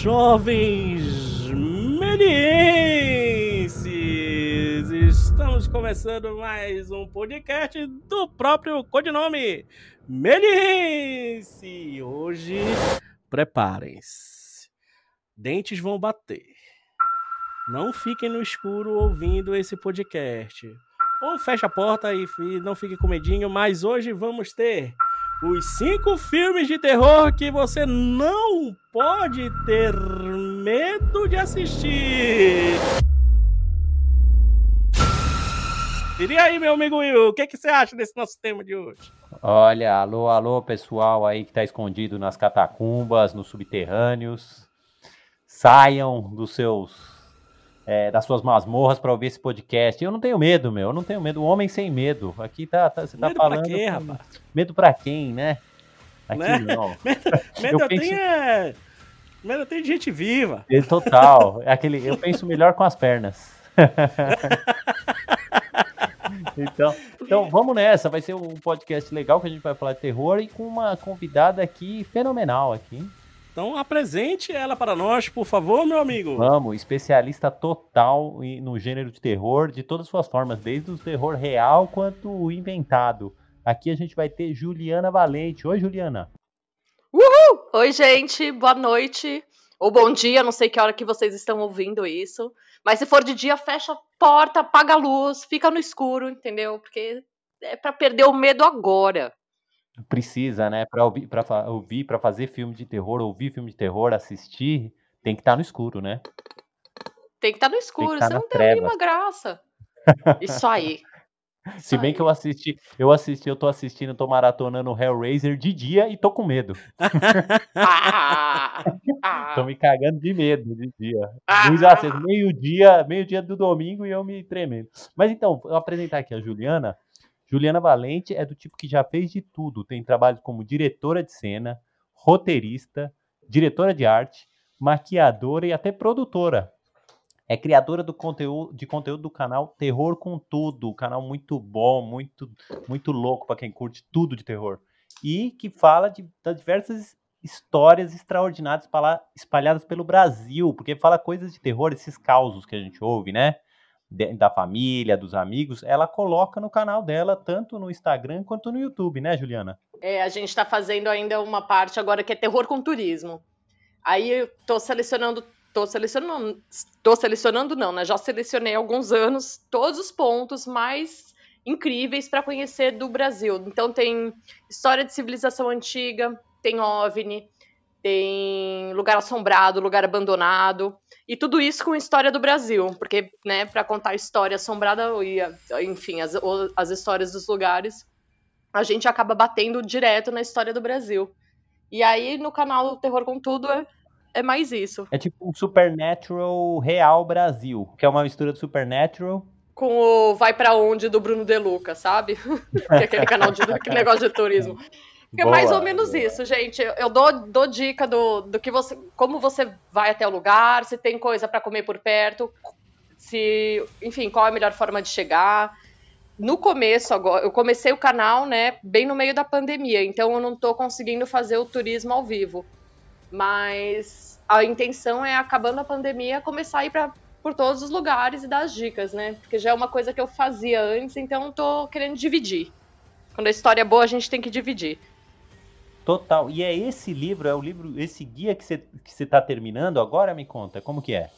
jovens melienses! Estamos começando mais um podcast do próprio codinome Meliense! Hoje, preparem-se. Dentes vão bater. Não fiquem no escuro ouvindo esse podcast. Ou feche a porta e não fique com medinho, mas hoje vamos ter os cinco filmes de terror que você não pode ter medo de assistir. E aí, meu amigo Will, o que, que você acha desse nosso tema de hoje? Olha, alô, alô, pessoal aí que está escondido nas catacumbas, nos subterrâneos. Saiam dos seus é, das suas masmorras para ouvir esse podcast. Eu não tenho medo, meu. Eu não tenho medo. O homem sem medo. Aqui tá, tá você tá medo falando. Pra quê, rapaz? Medo pra quem, né? Aqui né? não. medo, medo eu, penso... tenho é... Medo eu tenho de gente viva. É total. É aquele, eu penso melhor com as pernas. então, então vamos nessa. Vai ser um podcast legal que a gente vai falar de terror e com uma convidada aqui fenomenal aqui. Então apresente ela para nós, por favor, meu amigo. Vamos, especialista total no gênero de terror, de todas as suas formas, desde o terror real quanto o inventado. Aqui a gente vai ter Juliana Valente. Oi, Juliana. Uhul! Oi, gente, boa noite. Ou bom dia, não sei que hora que vocês estão ouvindo isso. Mas se for de dia, fecha a porta, apaga a luz, fica no escuro, entendeu? Porque é para perder o medo agora. Precisa, né? Para ouvir, para ouvir, para fazer filme de terror, ouvir filme de terror, assistir, tem que estar tá no escuro, né? Tem que estar tá no escuro, tá senão não tem nenhuma graça. Isso aí. Isso Se bem aí. que eu assisti, eu assisti, eu tô assistindo, tô maratonando Hellraiser de dia e tô com medo. ah, ah. tô me cagando de medo de dia. Ah, meio-dia, meio-dia do domingo e eu me tremendo. Mas então, eu vou apresentar aqui a Juliana. Juliana Valente é do tipo que já fez de tudo. Tem trabalho como diretora de cena, roteirista, diretora de arte, maquiadora e até produtora. É criadora do conteúdo, de conteúdo do canal Terror com Tudo, canal muito bom, muito muito louco para quem curte tudo de terror. E que fala de, de diversas histórias extraordinárias espalhadas pelo Brasil, porque fala coisas de terror, esses causos que a gente ouve, né? Da família, dos amigos, ela coloca no canal dela, tanto no Instagram quanto no YouTube, né, Juliana? É, a gente está fazendo ainda uma parte agora que é terror com turismo. Aí eu tô selecionando, tô selecionando, tô selecionando não, né? Já selecionei alguns anos todos os pontos mais incríveis para conhecer do Brasil. Então tem história de civilização antiga, tem OVNI, tem lugar assombrado, lugar abandonado, e tudo isso com história do Brasil, porque, né, para contar história assombrada e, enfim, as, as histórias dos lugares, a gente acaba batendo direto na história do Brasil. E aí, no canal Terror com Tudo, é, é mais isso. É tipo um Supernatural Real Brasil, que é uma mistura do Supernatural com o Vai para Onde do Bruno De Luca, sabe? que é aquele canal de aquele negócio de turismo. É mais ou menos isso, gente. Eu dou, dou dica do, do que você, como você vai até o lugar, se tem coisa para comer por perto, se, enfim, qual é a melhor forma de chegar. No começo, agora, eu comecei o canal, né, bem no meio da pandemia, então eu não estou conseguindo fazer o turismo ao vivo. Mas a intenção é, acabando a pandemia, começar a ir para por todos os lugares e dar as dicas, né? Porque já é uma coisa que eu fazia antes, então eu tô querendo dividir. Quando a história é boa, a gente tem que dividir. Total. E é esse livro, é o livro, esse guia que você que você está terminando agora? Me conta, como que é?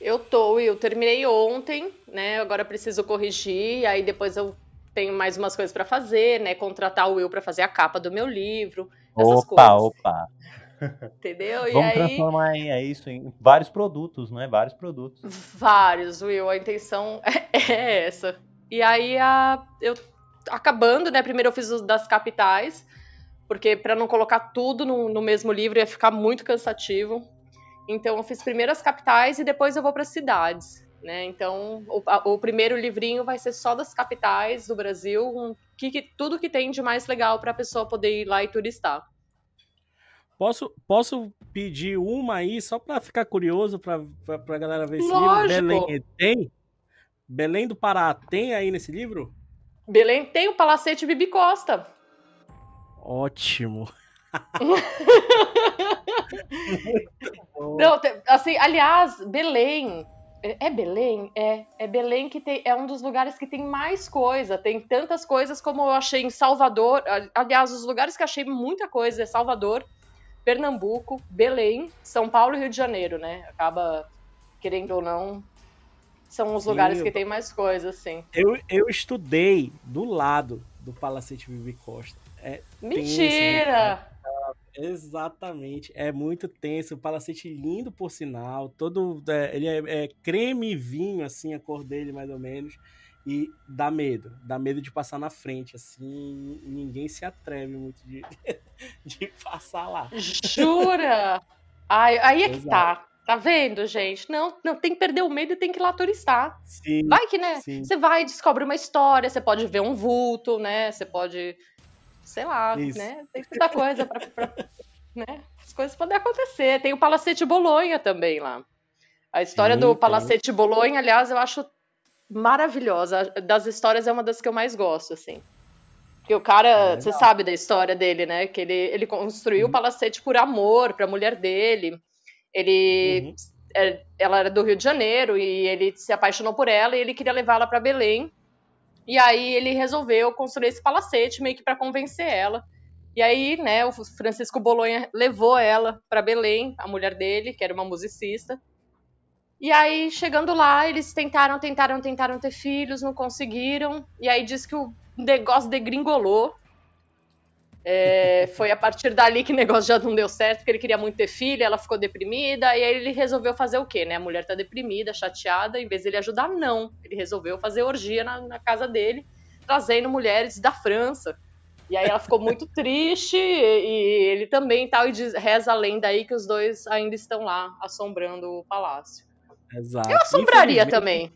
Eu tô, eu terminei ontem, né? Agora preciso corrigir, aí depois eu tenho mais umas coisas para fazer, né? Contratar o Will para fazer a capa do meu livro. Essas opa, coisas. opa. Entendeu? E Vamos aí... transformar é isso, em vários produtos, não é? Vários produtos. Vários, Will. A intenção é, é essa. E aí, a, eu acabando, né? Primeiro eu fiz os das capitais, porque para não colocar tudo no, no, mesmo livro ia ficar muito cansativo. Então eu fiz primeiro as capitais e depois eu vou para as cidades. Né? Então o, a, o, primeiro livrinho vai ser só das capitais do Brasil, um, que, que, tudo que tem de mais legal para a pessoa poder ir lá e turistar. Posso, posso pedir uma aí, só para ficar curioso, para a galera ver esse Lógico. livro? Belém tem? Belém do Pará tem aí nesse livro? Belém tem o Palacete Bibi Costa. Ótimo. Não, assim, aliás, Belém. É, é Belém? É, é Belém que tem, é um dos lugares que tem mais coisa. Tem tantas coisas como eu achei em Salvador. Aliás, os lugares que achei muita coisa é Salvador, Pernambuco, Belém, São Paulo e Rio de Janeiro, né? Acaba, querendo ou não, são os Sim, lugares que tem mais coisa, assim. Eu, eu estudei do lado do Palacete Vivi Costa. É Mentira! Tenso, Exatamente, é muito tenso, o palacete lindo por sinal, todo é, ele é, é, creme e vinho assim a cor dele mais ou menos e dá medo, dá medo de passar na frente assim, ninguém se atreve muito de, de passar lá. Jura? Ai, aí é que tá. Tá vendo, gente? Não, não tem que perder o medo e tem que ir lá turistar. Sim, vai que, né? Sim. Você vai, descobre uma história, você pode ver um vulto, né? Você pode sei lá, Isso. né? Tem muita coisa para. né? As coisas podem acontecer. Tem o Palacete Bolonha também lá. A história Sim, do Palacete. Bolonha, aliás, eu acho maravilhosa. Das histórias é uma das que eu mais gosto, assim. Porque o cara, é você sabe da história dele, né? Que ele, ele construiu uhum. o palacete por amor para a mulher dele. Ele, uhum. é, ela era do Rio de Janeiro e ele se apaixonou por ela e ele queria levá-la para Belém e aí ele resolveu construir esse palacete meio que para convencer ela. E aí, né, o Francisco Bolonha levou ela para Belém, a mulher dele, que era uma musicista. E aí, chegando lá, eles tentaram, tentaram, tentaram ter filhos, não conseguiram. E aí diz que o negócio degringolou. É, foi a partir dali que o negócio já não deu certo, porque ele queria muito ter filha, ela ficou deprimida, e aí ele resolveu fazer o quê, né? A mulher tá deprimida, chateada, em vez dele ajudar, não. Ele resolveu fazer orgia na, na casa dele, trazendo mulheres da França. E aí ela ficou muito triste, e, e ele também tal, e diz, reza a lenda aí que os dois ainda estão lá, assombrando o palácio. Exato. Eu assombraria também.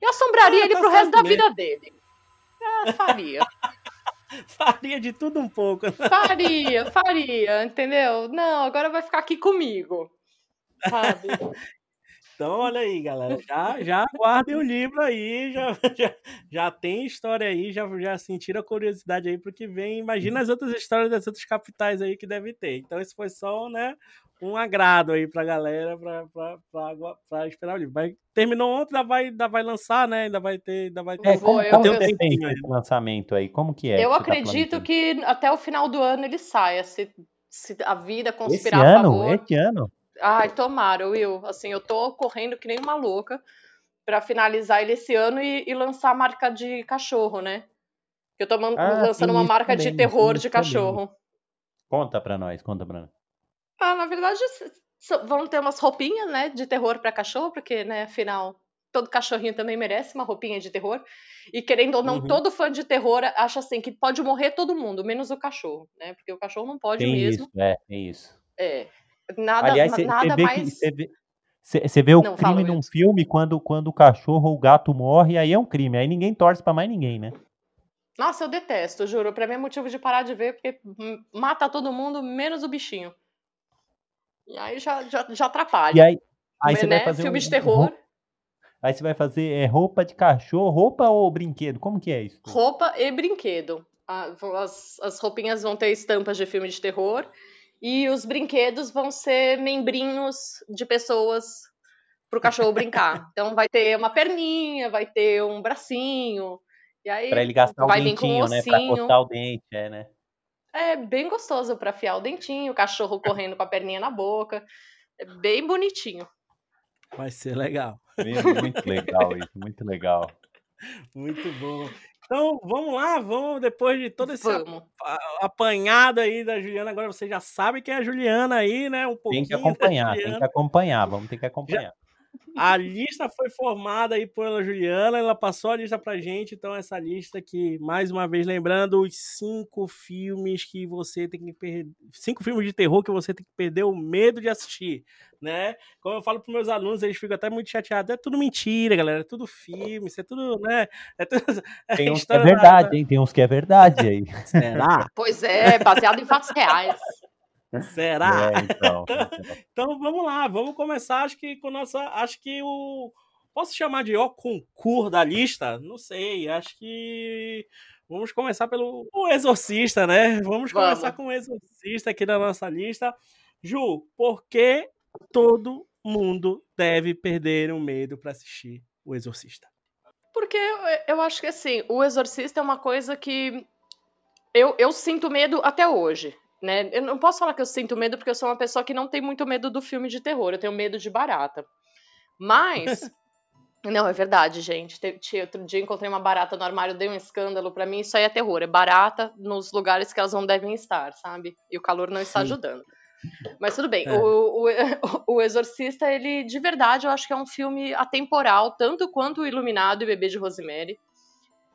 Eu assombraria ah, ele tá pro resto da vida dele. É, faria. Faria de tudo um pouco. Faria, faria, entendeu? Não, agora vai ficar aqui comigo. Sabe? Então, olha aí, galera. Já, já guardem o livro aí, já, já, já tem história aí, já, já sentiram a curiosidade aí porque vem. Imagina as outras histórias das outras capitais aí que deve ter. Então, esse foi só, né, um agrado aí pra galera pra, pra, pra, pra esperar o livro. Vai, terminou ontem, ainda vai, ainda vai lançar, né? Ainda vai ter. Ainda vai ter é, como, como um tempinho esse lançamento aí? Como que é? Eu que tá acredito tá que até o final do ano ele saia. Se, se a vida conspirar esse ano? a favor. Esse ano? Ai, tomara, Will. Assim, eu tô correndo que nem uma louca para finalizar ele esse ano e, e, lançar a marca de cachorro, né? Eu tô ah, lançando uma marca também, de terror de cachorro. Também. Conta pra nós, conta pra nós. Ah, na verdade, vão ter umas roupinhas, né, de terror para cachorro, porque, né, afinal, todo cachorrinho também merece uma roupinha de terror. E querendo ou não, uhum. todo fã de terror acha assim que pode morrer todo mundo, menos o cachorro, né? Porque o cachorro não pode Tem mesmo. Isso, é, é isso. É. Nada, Aliás, cê, nada cê mais. Você vê, vê, o não, crime num filme quando, quando o cachorro ou o gato morre, aí é um crime. Aí ninguém torce para mais ninguém, né? Nossa, eu detesto, juro. Pra mim é motivo de parar de ver, porque mata todo mundo, menos o bichinho. E aí já, já, já atrapalha. E aí, aí você né? vai fazer filme um, de terror. Aí você vai fazer é, roupa de cachorro, roupa ou brinquedo? Como que é isso? Roupa e brinquedo. As, as roupinhas vão ter estampas de filme de terror e os brinquedos vão ser membrinhos de pessoas para o cachorro brincar. Então vai ter uma perninha, vai ter um bracinho. E aí pra ele gastar vai o dentinho, né? Pra cortar o dente, é, né? É bem gostoso para afiar o dentinho, o cachorro correndo com a perninha na boca. É bem bonitinho. Vai ser legal. Muito legal isso, muito legal. Muito bom. Então, vamos lá, vamos, depois de todo esse apanhado aí da Juliana, agora você já sabe quem é a Juliana aí, né? Um pouquinho. Tem que acompanhar, tem que acompanhar, vamos ter que acompanhar. Já, a lista foi formada aí pela Juliana, ela passou a lista pra gente, então essa lista que, mais uma vez, lembrando os cinco filmes que você tem que perder, cinco filmes de terror que você tem que perder o medo de assistir, né? Como eu falo pros meus alunos, eles ficam até muito chateados, é tudo mentira, galera, é tudo filme, isso é tudo, né? É tudo... Tem uns que é verdade, hein? Tem uns que é verdade aí. Será? Pois é, baseado em fatos reais. Será? É, então. então vamos lá, vamos começar. Acho que com nossa. Acho que o, Posso chamar de o concurso da lista? Não sei, acho que vamos começar pelo o Exorcista, né? Vamos começar Vamos. com o Exorcista aqui na nossa lista. Ju, por que todo mundo deve perder o medo para assistir o Exorcista? Porque eu, eu acho que assim, o Exorcista é uma coisa que eu, eu sinto medo até hoje. Né? Eu não posso falar que eu sinto medo porque eu sou uma pessoa que não tem muito medo do filme de terror, eu tenho medo de barata. Mas. não, é verdade, gente. Outro dia encontrei uma barata no armário, dei um escândalo. para mim, isso aí é terror. É barata nos lugares que elas não devem estar, sabe? E o calor não está Sim. ajudando. Mas tudo bem. É. O, o, o, Exorcista, ele, de verdade, eu acho que é um filme atemporal, tanto quanto o Iluminado e Bebê de Rosemary.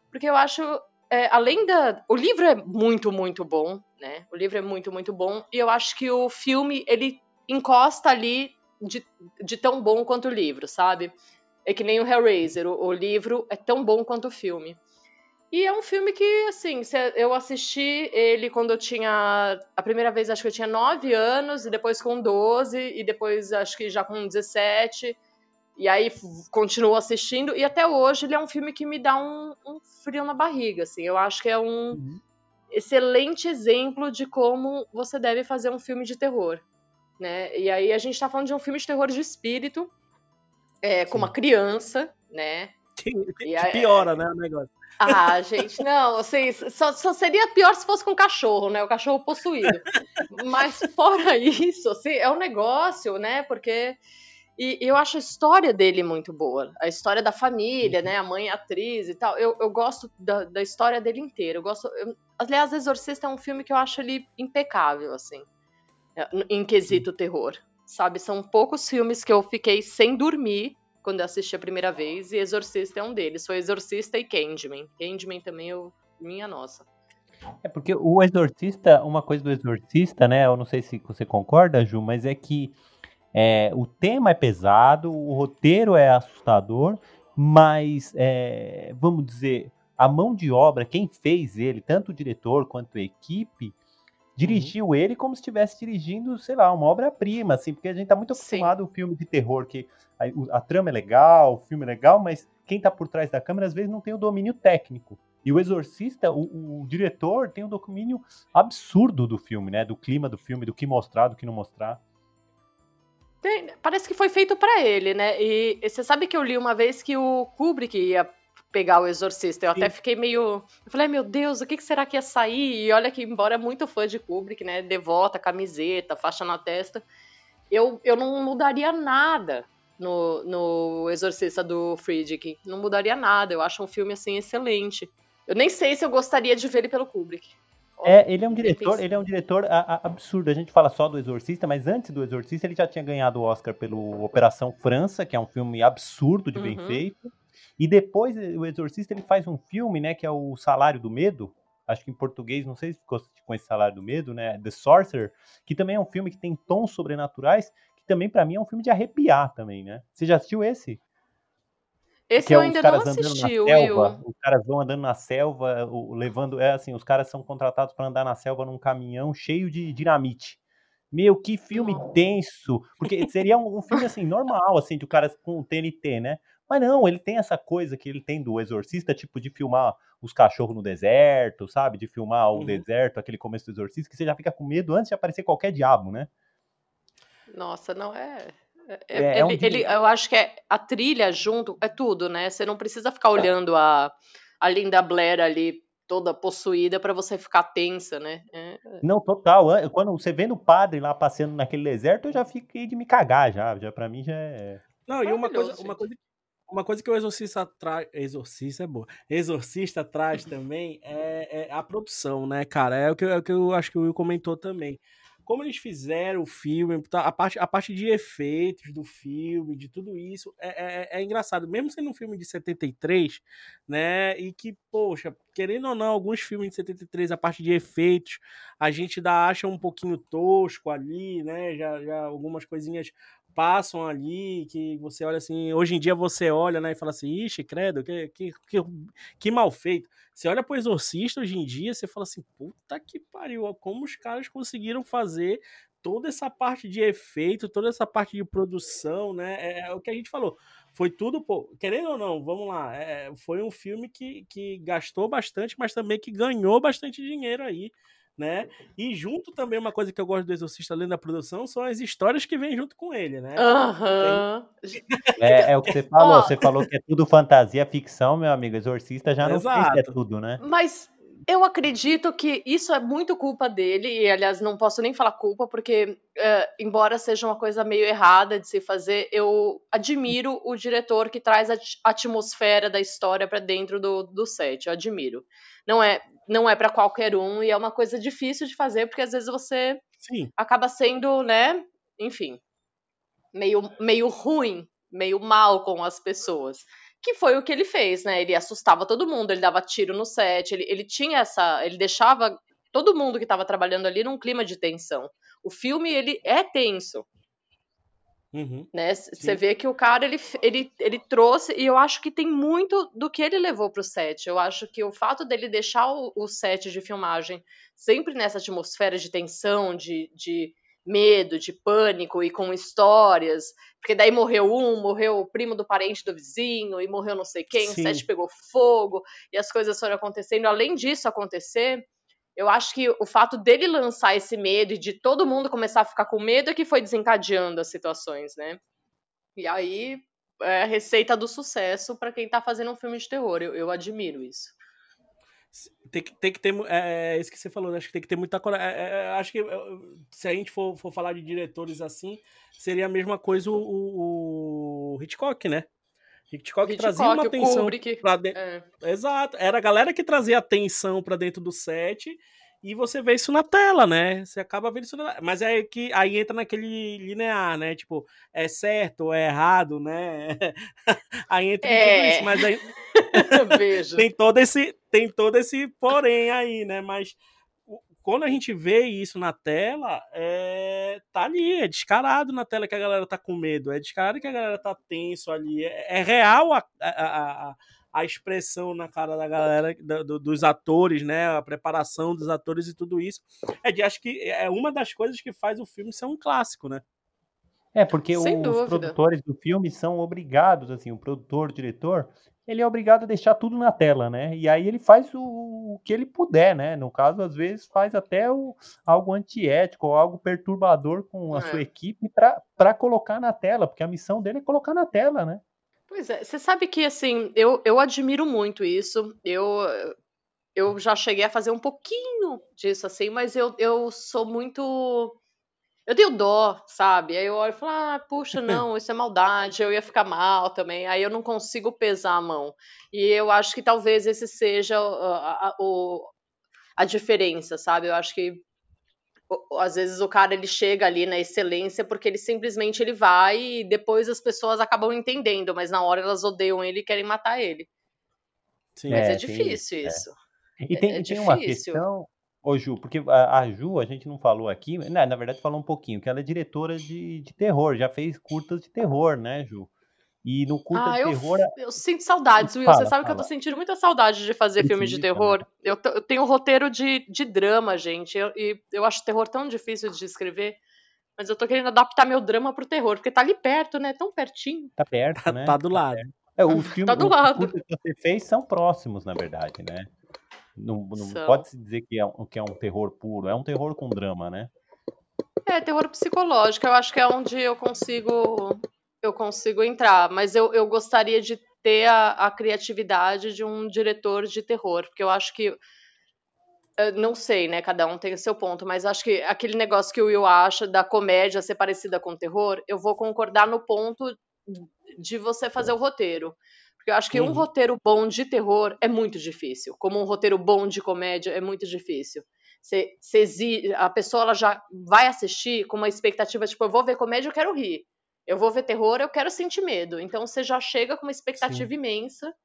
Porque eu acho é, além da. O livro é muito, muito bom, né? O livro é muito, muito bom. E eu acho que o filme, ele encosta ali de, de tão bom quanto o livro, sabe? É que nem o Hellraiser. O, o livro é tão bom quanto o filme. E é um filme que, assim, eu assisti ele quando eu tinha. A primeira vez acho que eu tinha 9 anos, e depois com 12, e depois acho que já com 17. E aí continuo assistindo, e até hoje ele é um filme que me dá um, um frio na barriga, assim. Eu acho que é um uhum. excelente exemplo de como você deve fazer um filme de terror, né? E aí a gente tá falando de um filme de terror de espírito, é, com uma criança, né? Que, que aí, piora, né, o negócio. Ah, gente, não, assim, só, só, seria pior se fosse com cachorro, né? O cachorro possuído. Mas fora isso, assim, é um negócio, né? Porque e eu acho a história dele muito boa. A história da família, né? A mãe atriz e tal. Eu, eu gosto da, da história dele inteira. Eu gosto. Eu, aliás, Exorcista é um filme que eu acho ele impecável, assim. É, em quesito terror. Sabe? São poucos filmes que eu fiquei sem dormir quando eu assisti a primeira vez. E Exorcista é um deles. Foi Exorcista e Candyman. Candyman também, eu, minha nossa. É porque o Exorcista, uma coisa do Exorcista, né? Eu não sei se você concorda, Ju, mas é que é, o tema é pesado, o roteiro é assustador, mas é, vamos dizer, a mão de obra, quem fez ele, tanto o diretor quanto a equipe, dirigiu uhum. ele como se estivesse dirigindo, sei lá, uma obra-prima, assim, porque a gente tá muito acostumado ao filme de terror, que a, a, trama é legal, o filme é legal, mas quem tá por trás da câmera às vezes não tem o domínio técnico. E o Exorcista, o, o diretor tem um domínio absurdo do filme, né? Do clima do filme, do que mostrar, do que não mostrar. Tem, parece que foi feito para ele, né? E, e, você sabe que eu li uma vez que o Kubrick ia pegar o Exorcista. Eu Sim. até fiquei meio. Eu falei, meu Deus, o que, que será que ia sair? E olha que, embora é muito fã de Kubrick, né? Devota, camiseta, faixa na testa, eu, eu não mudaria nada no, no Exorcista do Friedrich. Não mudaria nada. Eu acho um filme, assim, excelente. Eu nem sei se eu gostaria de ver ele pelo Kubrick. É, ele é um diretor, ele é um diretor a, a, absurdo. A gente fala só do Exorcista, mas antes do Exorcista ele já tinha ganhado o Oscar pelo Operação França, que é um filme absurdo de bem uhum. feito. E depois o Exorcista ele faz um filme, né, que é o Salário do Medo. Acho que em português, não sei se ficou com esse Salário do Medo, né, The Sorcerer, que também é um filme que tem tons sobrenaturais, que também para mim é um filme de arrepiar também, né? Você já assistiu esse? Esse eu é ainda não assisti, Will. Os caras vão andando na selva, levando. É assim, os caras são contratados para andar na selva num caminhão cheio de dinamite. Meu, que filme tenso! Porque seria um, um, filme assim, normal, assim, de o cara com o TNT, né? Mas não, ele tem essa coisa que ele tem do exorcista, tipo, de filmar os cachorros no deserto, sabe? De filmar o uhum. deserto, aquele começo do exorcista, que você já fica com medo antes de aparecer qualquer diabo, né? Nossa, não é. É, é, é, é um ele, eu acho que é a trilha junto, é tudo, né? Você não precisa ficar olhando a, a Linda Blair ali toda possuída para você ficar tensa, né? É, é... Não, total. Quando você vendo o padre lá passeando naquele deserto, eu já fiquei de me cagar já. Já para mim já é. Não, e uma coisa, uma coisa, uma coisa que o exorcista traz, exorcista é boa. Exorcista traz também é, é, a produção, né, cara? É o que, é o que eu acho que o Will comentou também como eles fizeram o filme, tá, a parte, a parte de efeitos do filme, de tudo isso, é, é, é, engraçado. Mesmo sendo um filme de 73, né? E que, poxa, querendo ou não, alguns filmes de 73, a parte de efeitos, a gente ainda acha um pouquinho tosco ali, né? Já, já algumas coisinhas passam ali, que você olha assim, hoje em dia você olha, né, e fala assim, ixi, credo, que, que, que, que mal feito. Você olha pro Exorcista hoje em dia, você fala assim, puta que pariu, como os caras conseguiram fazer toda essa parte de efeito, toda essa parte de produção, né? É, é o que a gente falou. Foi tudo, pô, querendo ou não, vamos lá. É, foi um filme que, que gastou bastante, mas também que ganhou bastante dinheiro aí né? E junto também uma coisa que eu gosto do Exorcista além da produção são as histórias que vêm junto com ele, né? Uhum. É, é, o que você falou, oh. você falou que é tudo fantasia, ficção, meu amigo, Exorcista já não Exato. sei se é tudo, né? Mas eu acredito que isso é muito culpa dele, e aliás, não posso nem falar culpa, porque, uh, embora seja uma coisa meio errada de se fazer, eu admiro o diretor que traz a atmosfera da história para dentro do, do set. Eu admiro. Não é, não é para qualquer um, e é uma coisa difícil de fazer, porque às vezes você Sim. acaba sendo, né, enfim, meio, meio ruim, meio mal com as pessoas que foi o que ele fez, né? Ele assustava todo mundo, ele dava tiro no set, ele, ele tinha essa. Ele deixava todo mundo que estava trabalhando ali num clima de tensão. O filme, ele é tenso. Uhum, né? Você vê que o cara ele, ele, ele trouxe, e eu acho que tem muito do que ele levou para o set. Eu acho que o fato dele deixar o, o set de filmagem sempre nessa atmosfera de tensão, de, de medo, de pânico e com histórias, porque daí morreu um, morreu o primo do parente do vizinho, e morreu não sei quem, Sim. o set pegou fogo, e as coisas foram acontecendo. Além disso acontecer, eu acho que o fato dele lançar esse medo e de todo mundo começar a ficar com medo é que foi desencadeando as situações, né? E aí é a receita do sucesso para quem tá fazendo um filme de terror. Eu, eu admiro isso. Tem que, tem que ter. É, é isso que você falou, né? Acho que tem que ter muita coragem. É, é, acho que se a gente for, for falar de diretores assim, seria a mesma coisa o, o Hitchcock, né? Hitchcock, Hitchcock trazia uma atenção pra dentro. É. Exato. Era a galera que trazia atenção para dentro do set e você vê isso na tela, né? Você acaba vendo isso na... Mas é que aí entra naquele linear, né? Tipo, é certo ou é errado, né? aí entra é. tudo isso, mas aí tem todo esse tem todo esse porém aí, né? Mas quando a gente vê isso na tela, é... tá ali, é descarado na tela que a galera tá com medo, é descarado que a galera tá tenso ali, é, é real a, a, a a expressão na cara da galera, do, dos atores, né? A preparação dos atores e tudo isso. É de, acho que é uma das coisas que faz o filme ser um clássico, né? É, porque Sem os dúvida. produtores do filme são obrigados, assim, o produtor, o diretor, ele é obrigado a deixar tudo na tela, né? E aí ele faz o, o que ele puder, né? No caso, às vezes, faz até o, algo antiético ou algo perturbador com a é. sua equipe para colocar na tela, porque a missão dele é colocar na tela, né? Pois é, você sabe que assim, eu, eu admiro muito isso. Eu, eu já cheguei a fazer um pouquinho disso, assim, mas eu, eu sou muito. Eu tenho dó, sabe? Aí eu olho e falo, ah, puxa, não, isso é maldade, eu ia ficar mal também. Aí eu não consigo pesar a mão. E eu acho que talvez esse seja a, a, a, a diferença, sabe? Eu acho que às vezes o cara ele chega ali na excelência porque ele simplesmente ele vai e depois as pessoas acabam entendendo, mas na hora elas odeiam ele e querem matar ele. Sim, mas é, é difícil tem, isso. É. E tem, é, tem uma questão, ô Ju, porque a, a, Ju, a gente não falou aqui, né, na verdade falou um pouquinho, que ela é diretora de, de terror, já fez curtas de terror, né, Ju? E no curta ah, de eu, terror. Eu sinto saudades, Will. Fala, Você sabe fala. que eu tô sentindo muita saudade de fazer Precisa, filmes de terror. Eu, eu, tenho um roteiro de, de drama, gente. Eu, e eu acho terror tão difícil de escrever. Mas eu tô querendo adaptar meu drama pro terror, porque tá ali perto, né? Tão pertinho. Tá perto, tá, né? Tá do lado. É, os filmes tá do lado. que você fez são próximos, na verdade, né? Não, não pode se dizer que é, que é um terror puro, é um terror com drama, né? É, terror psicológico. Eu acho que é onde eu consigo eu consigo entrar, mas eu, eu gostaria de ter a, a criatividade de um diretor de terror, porque eu acho que não sei, né? Cada um tem o seu ponto, mas acho que aquele negócio que o Will acha da comédia ser parecida com terror, eu vou concordar no ponto de você fazer o roteiro. Porque eu acho que uhum. um roteiro bom de terror é muito difícil, como um roteiro bom de comédia é muito difícil. Você, você, a pessoa ela já vai assistir com uma expectativa, tipo, eu vou ver comédia, eu quero rir. Eu vou ver terror, eu quero sentir medo. Então você já chega com uma expectativa Sim. imensa.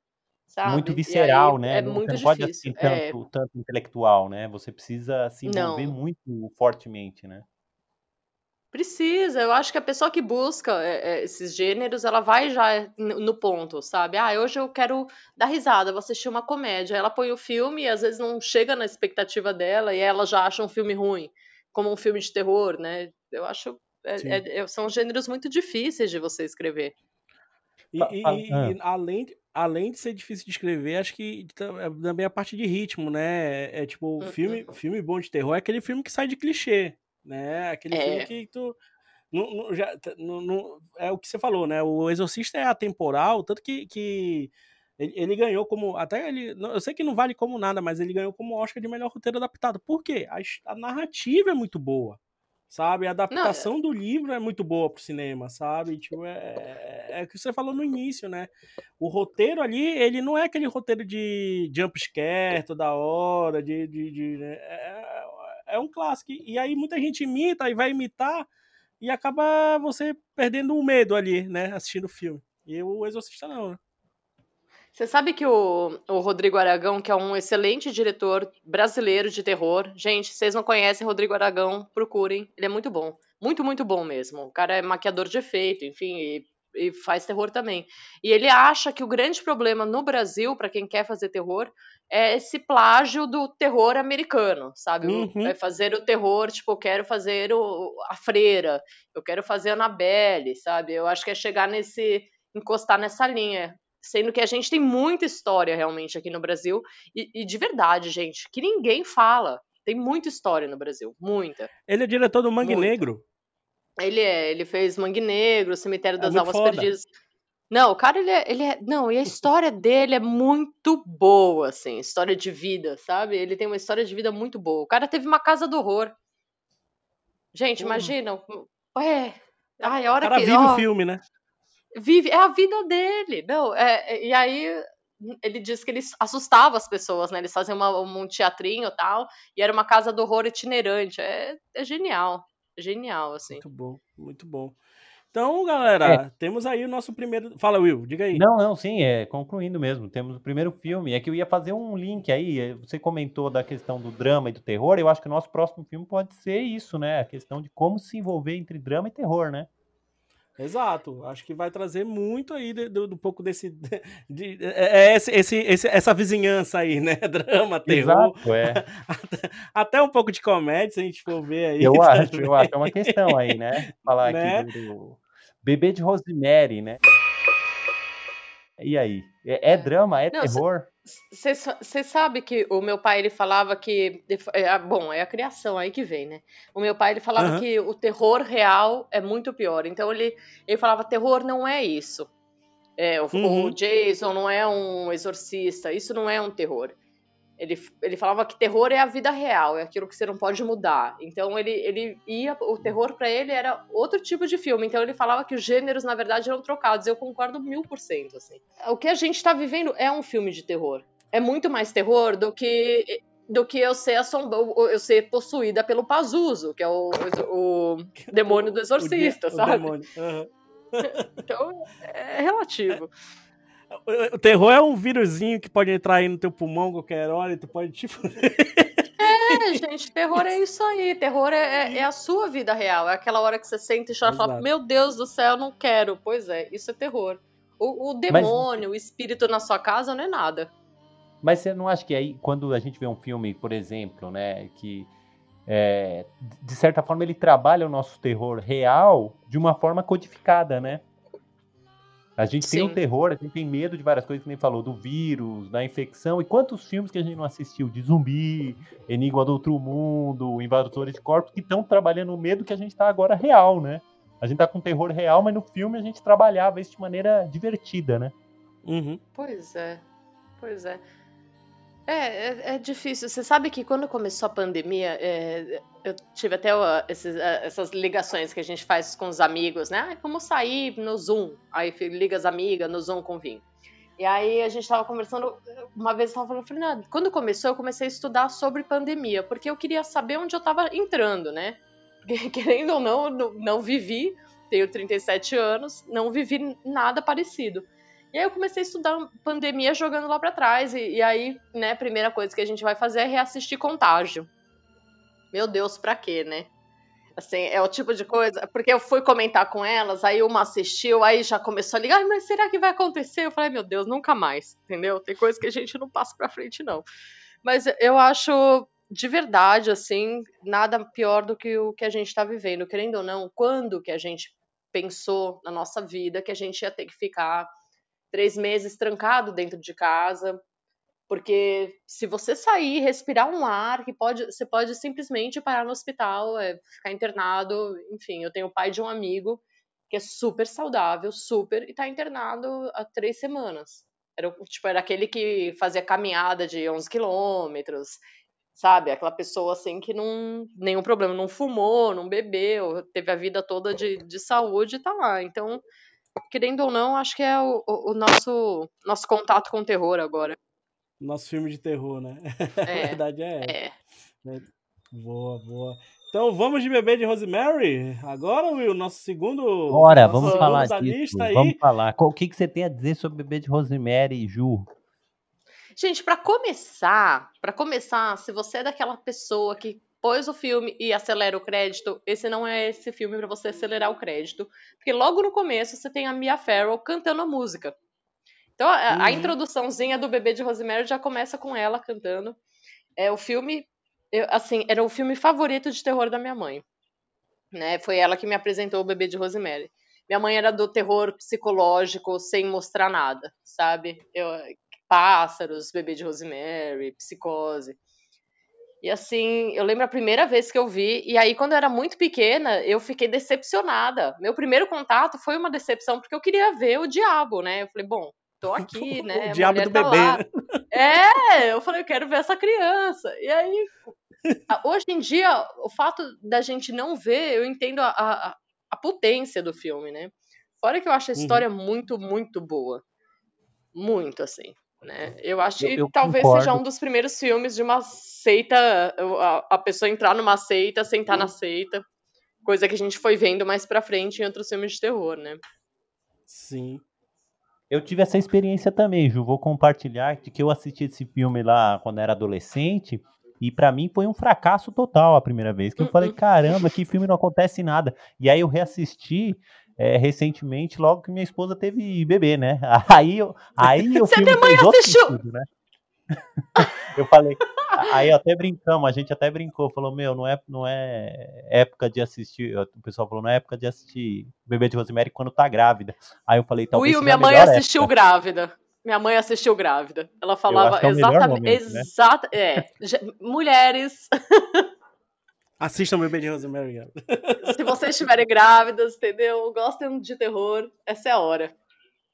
Sabe? Muito visceral, né? É não, muito você não pode assim tanto, é... tanto intelectual, né? Você precisa se envolver não. muito fortemente, né? Precisa, eu acho que a pessoa que busca é, é, esses gêneros, ela vai já no ponto, sabe? Ah, hoje eu quero dar risada, vou assistir uma comédia. Ela põe o filme e às vezes não chega na expectativa dela e ela já acha um filme ruim. como um filme de terror, né? Eu acho é, é, é, são gêneros muito difíceis de você escrever. E, e, ah. e, além, além de ser difícil de escrever, acho que também a parte de ritmo, né? É, tipo, uhum. filme, filme bom de terror é aquele filme que sai de clichê, né? Aquele filme que tu. Não, não, já, não, não, é o que você falou, né? O Exorcista é atemporal, tanto que, que ele, ele, ganhou como. Até ele. Eu sei que não vale como nada, mas ele ganhou como Oscar de melhor roteiro adaptado. Por quê? A, a narrativa é muito boa. Sabe? A adaptação não, é... do livro é muito boa pro cinema, sabe? Tipo, é, é, é o que você falou no início, né? O roteiro ali, ele não é aquele roteiro de jump scare toda hora, de. de, de né? é, é um clássico. E aí muita gente imita e vai imitar e acaba você perdendo o medo ali, né? Assistindo o filme. E o Exorcista não, né? Você sabe que o, o, Rodrigo Aragão, que é um excelente diretor brasileiro de terror, gente, vocês não conhecem Rodrigo Aragão, procurem, ele é muito bom. Muito, muito bom mesmo. O cara é maquiador de efeito, enfim, e, e faz terror também. E ele acha que o grande problema no Brasil, para quem quer fazer terror, é esse plágio do terror americano, sabe? Uhum. É fazer o terror, tipo, eu quero fazer o, a freira, eu quero fazer a Annabelle, sabe? Eu acho que é chegar nesse encostar nessa linha sendo que a gente tem muita história realmente aqui no Brasil, e, e, de verdade, gente, que ninguém fala. Tem muita história no Brasil, muita. Ele é diretor do Mangue muita. Negro? Ele é, ele fez Mangue Negro, Cemitério é das é Almas foda. Perdidas. Não, o cara, ele é, ele é. Não, e a história dele é muito boa, assim, história de vida, sabe? Ele tem uma história de vida muito boa. O cara teve uma casa do horror. Gente, imagina. É. Ai, a hora o cara que. vive ó, o filme, né? Vive, é a vida dele. Não, é, é, e aí ele disse que ele assustava as pessoas, né? Eles faziam uma, um teatrinho e tal, e era uma casa do horror itinerante. É, é genial. Genial, assim. Muito bom, muito bom. Então, galera, é. temos aí o nosso primeiro. Fala, Will, diga aí. Não, não, sim, é concluindo mesmo. Temos o primeiro filme. É que eu ia fazer um link aí. É, você comentou da questão do drama e do terror. Eu acho que o nosso próximo filme pode ser isso, né? A questão de como se envolver entre drama e terror, né? Exato, acho que vai trazer muito aí do, do pouco desse. De, de, é, é esse, esse, esse, essa vizinhança aí, né? Drama, terror. Exato, é. Até, até, um pouco de comédia, se a gente for ver aí. Eu acho, eu acho. É uma questão aí, né? Falar né? aqui do, do Bebê de Rosemary, né? E aí? É, é drama? É Não, terror? Você sabe que o meu pai ele falava que. É, bom, é a criação aí que vem, né? O meu pai ele falava uhum. que o terror real é muito pior. Então ele, ele falava: terror não é isso. É, o, uhum. o Jason não é um exorcista, isso não é um terror. Ele, ele falava que terror é a vida real, é aquilo que você não pode mudar. Então ele, ele ia, o terror para ele era outro tipo de filme. Então ele falava que os gêneros na verdade eram trocados. Eu concordo mil por cento. Assim. O que a gente está vivendo é um filme de terror. É muito mais terror do que do que eu ser eu ser possuída pelo Pazuzu, que é o, o demônio do exorcista, o, sabe? Uhum. então é relativo. O terror é um vírusinho que pode entrar aí no teu pulmão qualquer hora e tu pode tipo. É, gente, terror é isso aí. Terror é, é, é, a sua vida real. É aquela hora que você senta e chora e fala: Meu Deus do céu, não quero. Pois é, isso é terror. O, o demônio, Mas... o espírito na sua casa não é nada. Mas você não acha que aí, quando a gente vê um filme, por exemplo, né, que é, de certa forma ele trabalha o nosso terror real de uma forma codificada, né? A gente Sim. tem o terror, a gente tem medo de várias coisas que nem falou, do vírus, da infecção. E quantos filmes que a gente não assistiu de zumbi, Enigma do Outro Mundo, Invasores de Corpos, que estão trabalhando o medo que a gente está agora real, né? A gente tá com terror real, mas no filme a gente trabalhava isso de maneira divertida, né? Uhum. Pois é, pois é. É, é, é, difícil. Você sabe que quando começou a pandemia, é, eu tive até esses, uh, essas ligações que a gente faz com os amigos, né? Ah, vamos sair no Zoom. Aí liga as amigas no Zoom com vinho. E aí a gente tava conversando, uma vez eu tava falando, falei, quando começou eu comecei a estudar sobre pandemia, porque eu queria saber onde eu tava entrando, né? Querendo ou não, não, não vivi, tenho 37 anos, não vivi nada parecido. E aí eu comecei a estudar pandemia jogando lá para trás. E, e, aí, né, a primeira coisa que a gente vai fazer é reassistir Contágio. Meu Deus, pra quê, né? Assim, é o tipo de coisa. Porque eu fui comentar com elas, aí uma assistiu, aí já começou a ligar, mas será que vai acontecer? Eu falei, meu Deus, nunca mais, entendeu? Tem coisa que a gente não passa pra frente, não. Mas eu acho de verdade, assim, nada pior do que o que a gente está vivendo. Querendo ou não, quando que a gente pensou na nossa vida que a gente ia ter que ficar três meses trancado dentro de casa, porque se você sair, respirar um ar, que pode, você pode simplesmente parar no hospital, é, ficar internado. Enfim, eu tenho o pai de um amigo que é super saudável, super, e tá internado há três semanas. Era, tipo, era aquele que fazia caminhada de 11 quilômetros, sabe? Aquela pessoa assim que não. nenhum problema, não fumou, não bebeu, teve a vida toda de, de saúde e tá lá. Então, querendo ou não, acho que é o, o, nosso, nosso contato com o terror agora. Nosso filme de terror, né? É, a verdade é. É. Boa, boa. Então vamos de bebê de Rosemary? Agora, Will, nosso segundo. Bora, nosso vamos segundo falar disso. Vamos falar. O que, que você tem a dizer sobre bebê de Rosemary, Ju? Gente, pra começar, para começar, se você é daquela pessoa que pôs o filme e acelera o crédito, esse não é esse filme pra você acelerar o crédito, porque logo no começo você tem a Mia Farrow cantando a música. Então a, a Uhum. introduçãozinha do bebê de Rosemary já começa com ela cantando. É o filme, eu- assim, era o filme favorito de terror da minha mãe. Né? Foi ela que me apresentou o bebê de Rosemary. Minha mãe era do terror psicológico sem mostrar nada, sabe? Eu, pássaros, bebê de Rosemary, psicose. E assim, eu lembro a primeira vez que eu vi, e aí quando eu era muito pequena, eu fiquei decepcionada. Meu primeiro contato foi uma decepção, porque eu queria ver o diabo, né? Eu falei, bom, tô aqui, né? o diabo do tá bebê. lá. É, eu falei, eu quero ver essa criança. E aí, hoje em dia, o fato da gente não ver, eu entendo a, a, a potência do filme, né? Fora que eu acho a Uhum. história muito, muito boa. Muito, assim. Né? Eu acho Eu- que eu talvez concordo. seja um dos primeiros filmes de uma seita, a, a pessoa entrar numa seita, sentar na seita, coisa que a gente foi vendo mais pra frente em outros filmes de terror, né? Sim. Eu tive essa experiência também, Ju. Vou compartilhar de que eu assisti esse filme lá quando era adolescente. E pra mim foi um fracasso total a primeira vez. Que eu falei, Uh-uh. caramba, que filme não acontece nada. E aí eu reassisti é, recentemente, logo que minha esposa teve bebê, né? Aí, eu- aí o Você outro assistiu. sentido, né? eu falei, aí até brincamos, a gente até brincou, falou, meu, não é, não é época de assistir, o pessoal falou, não é época de assistir Bebê de Rosemary quando tá grávida. Aí eu falei, talvez Will, minha mãe assistiu época. grávida. Minha mãe assistiu grávida. Ela falava é exatamente. momento, né? Exata, é, mulheres, Assistam Bebê de Rosemary. se vocês estiverem grávidas, entendeu? Gostem de terror, essa é a hora.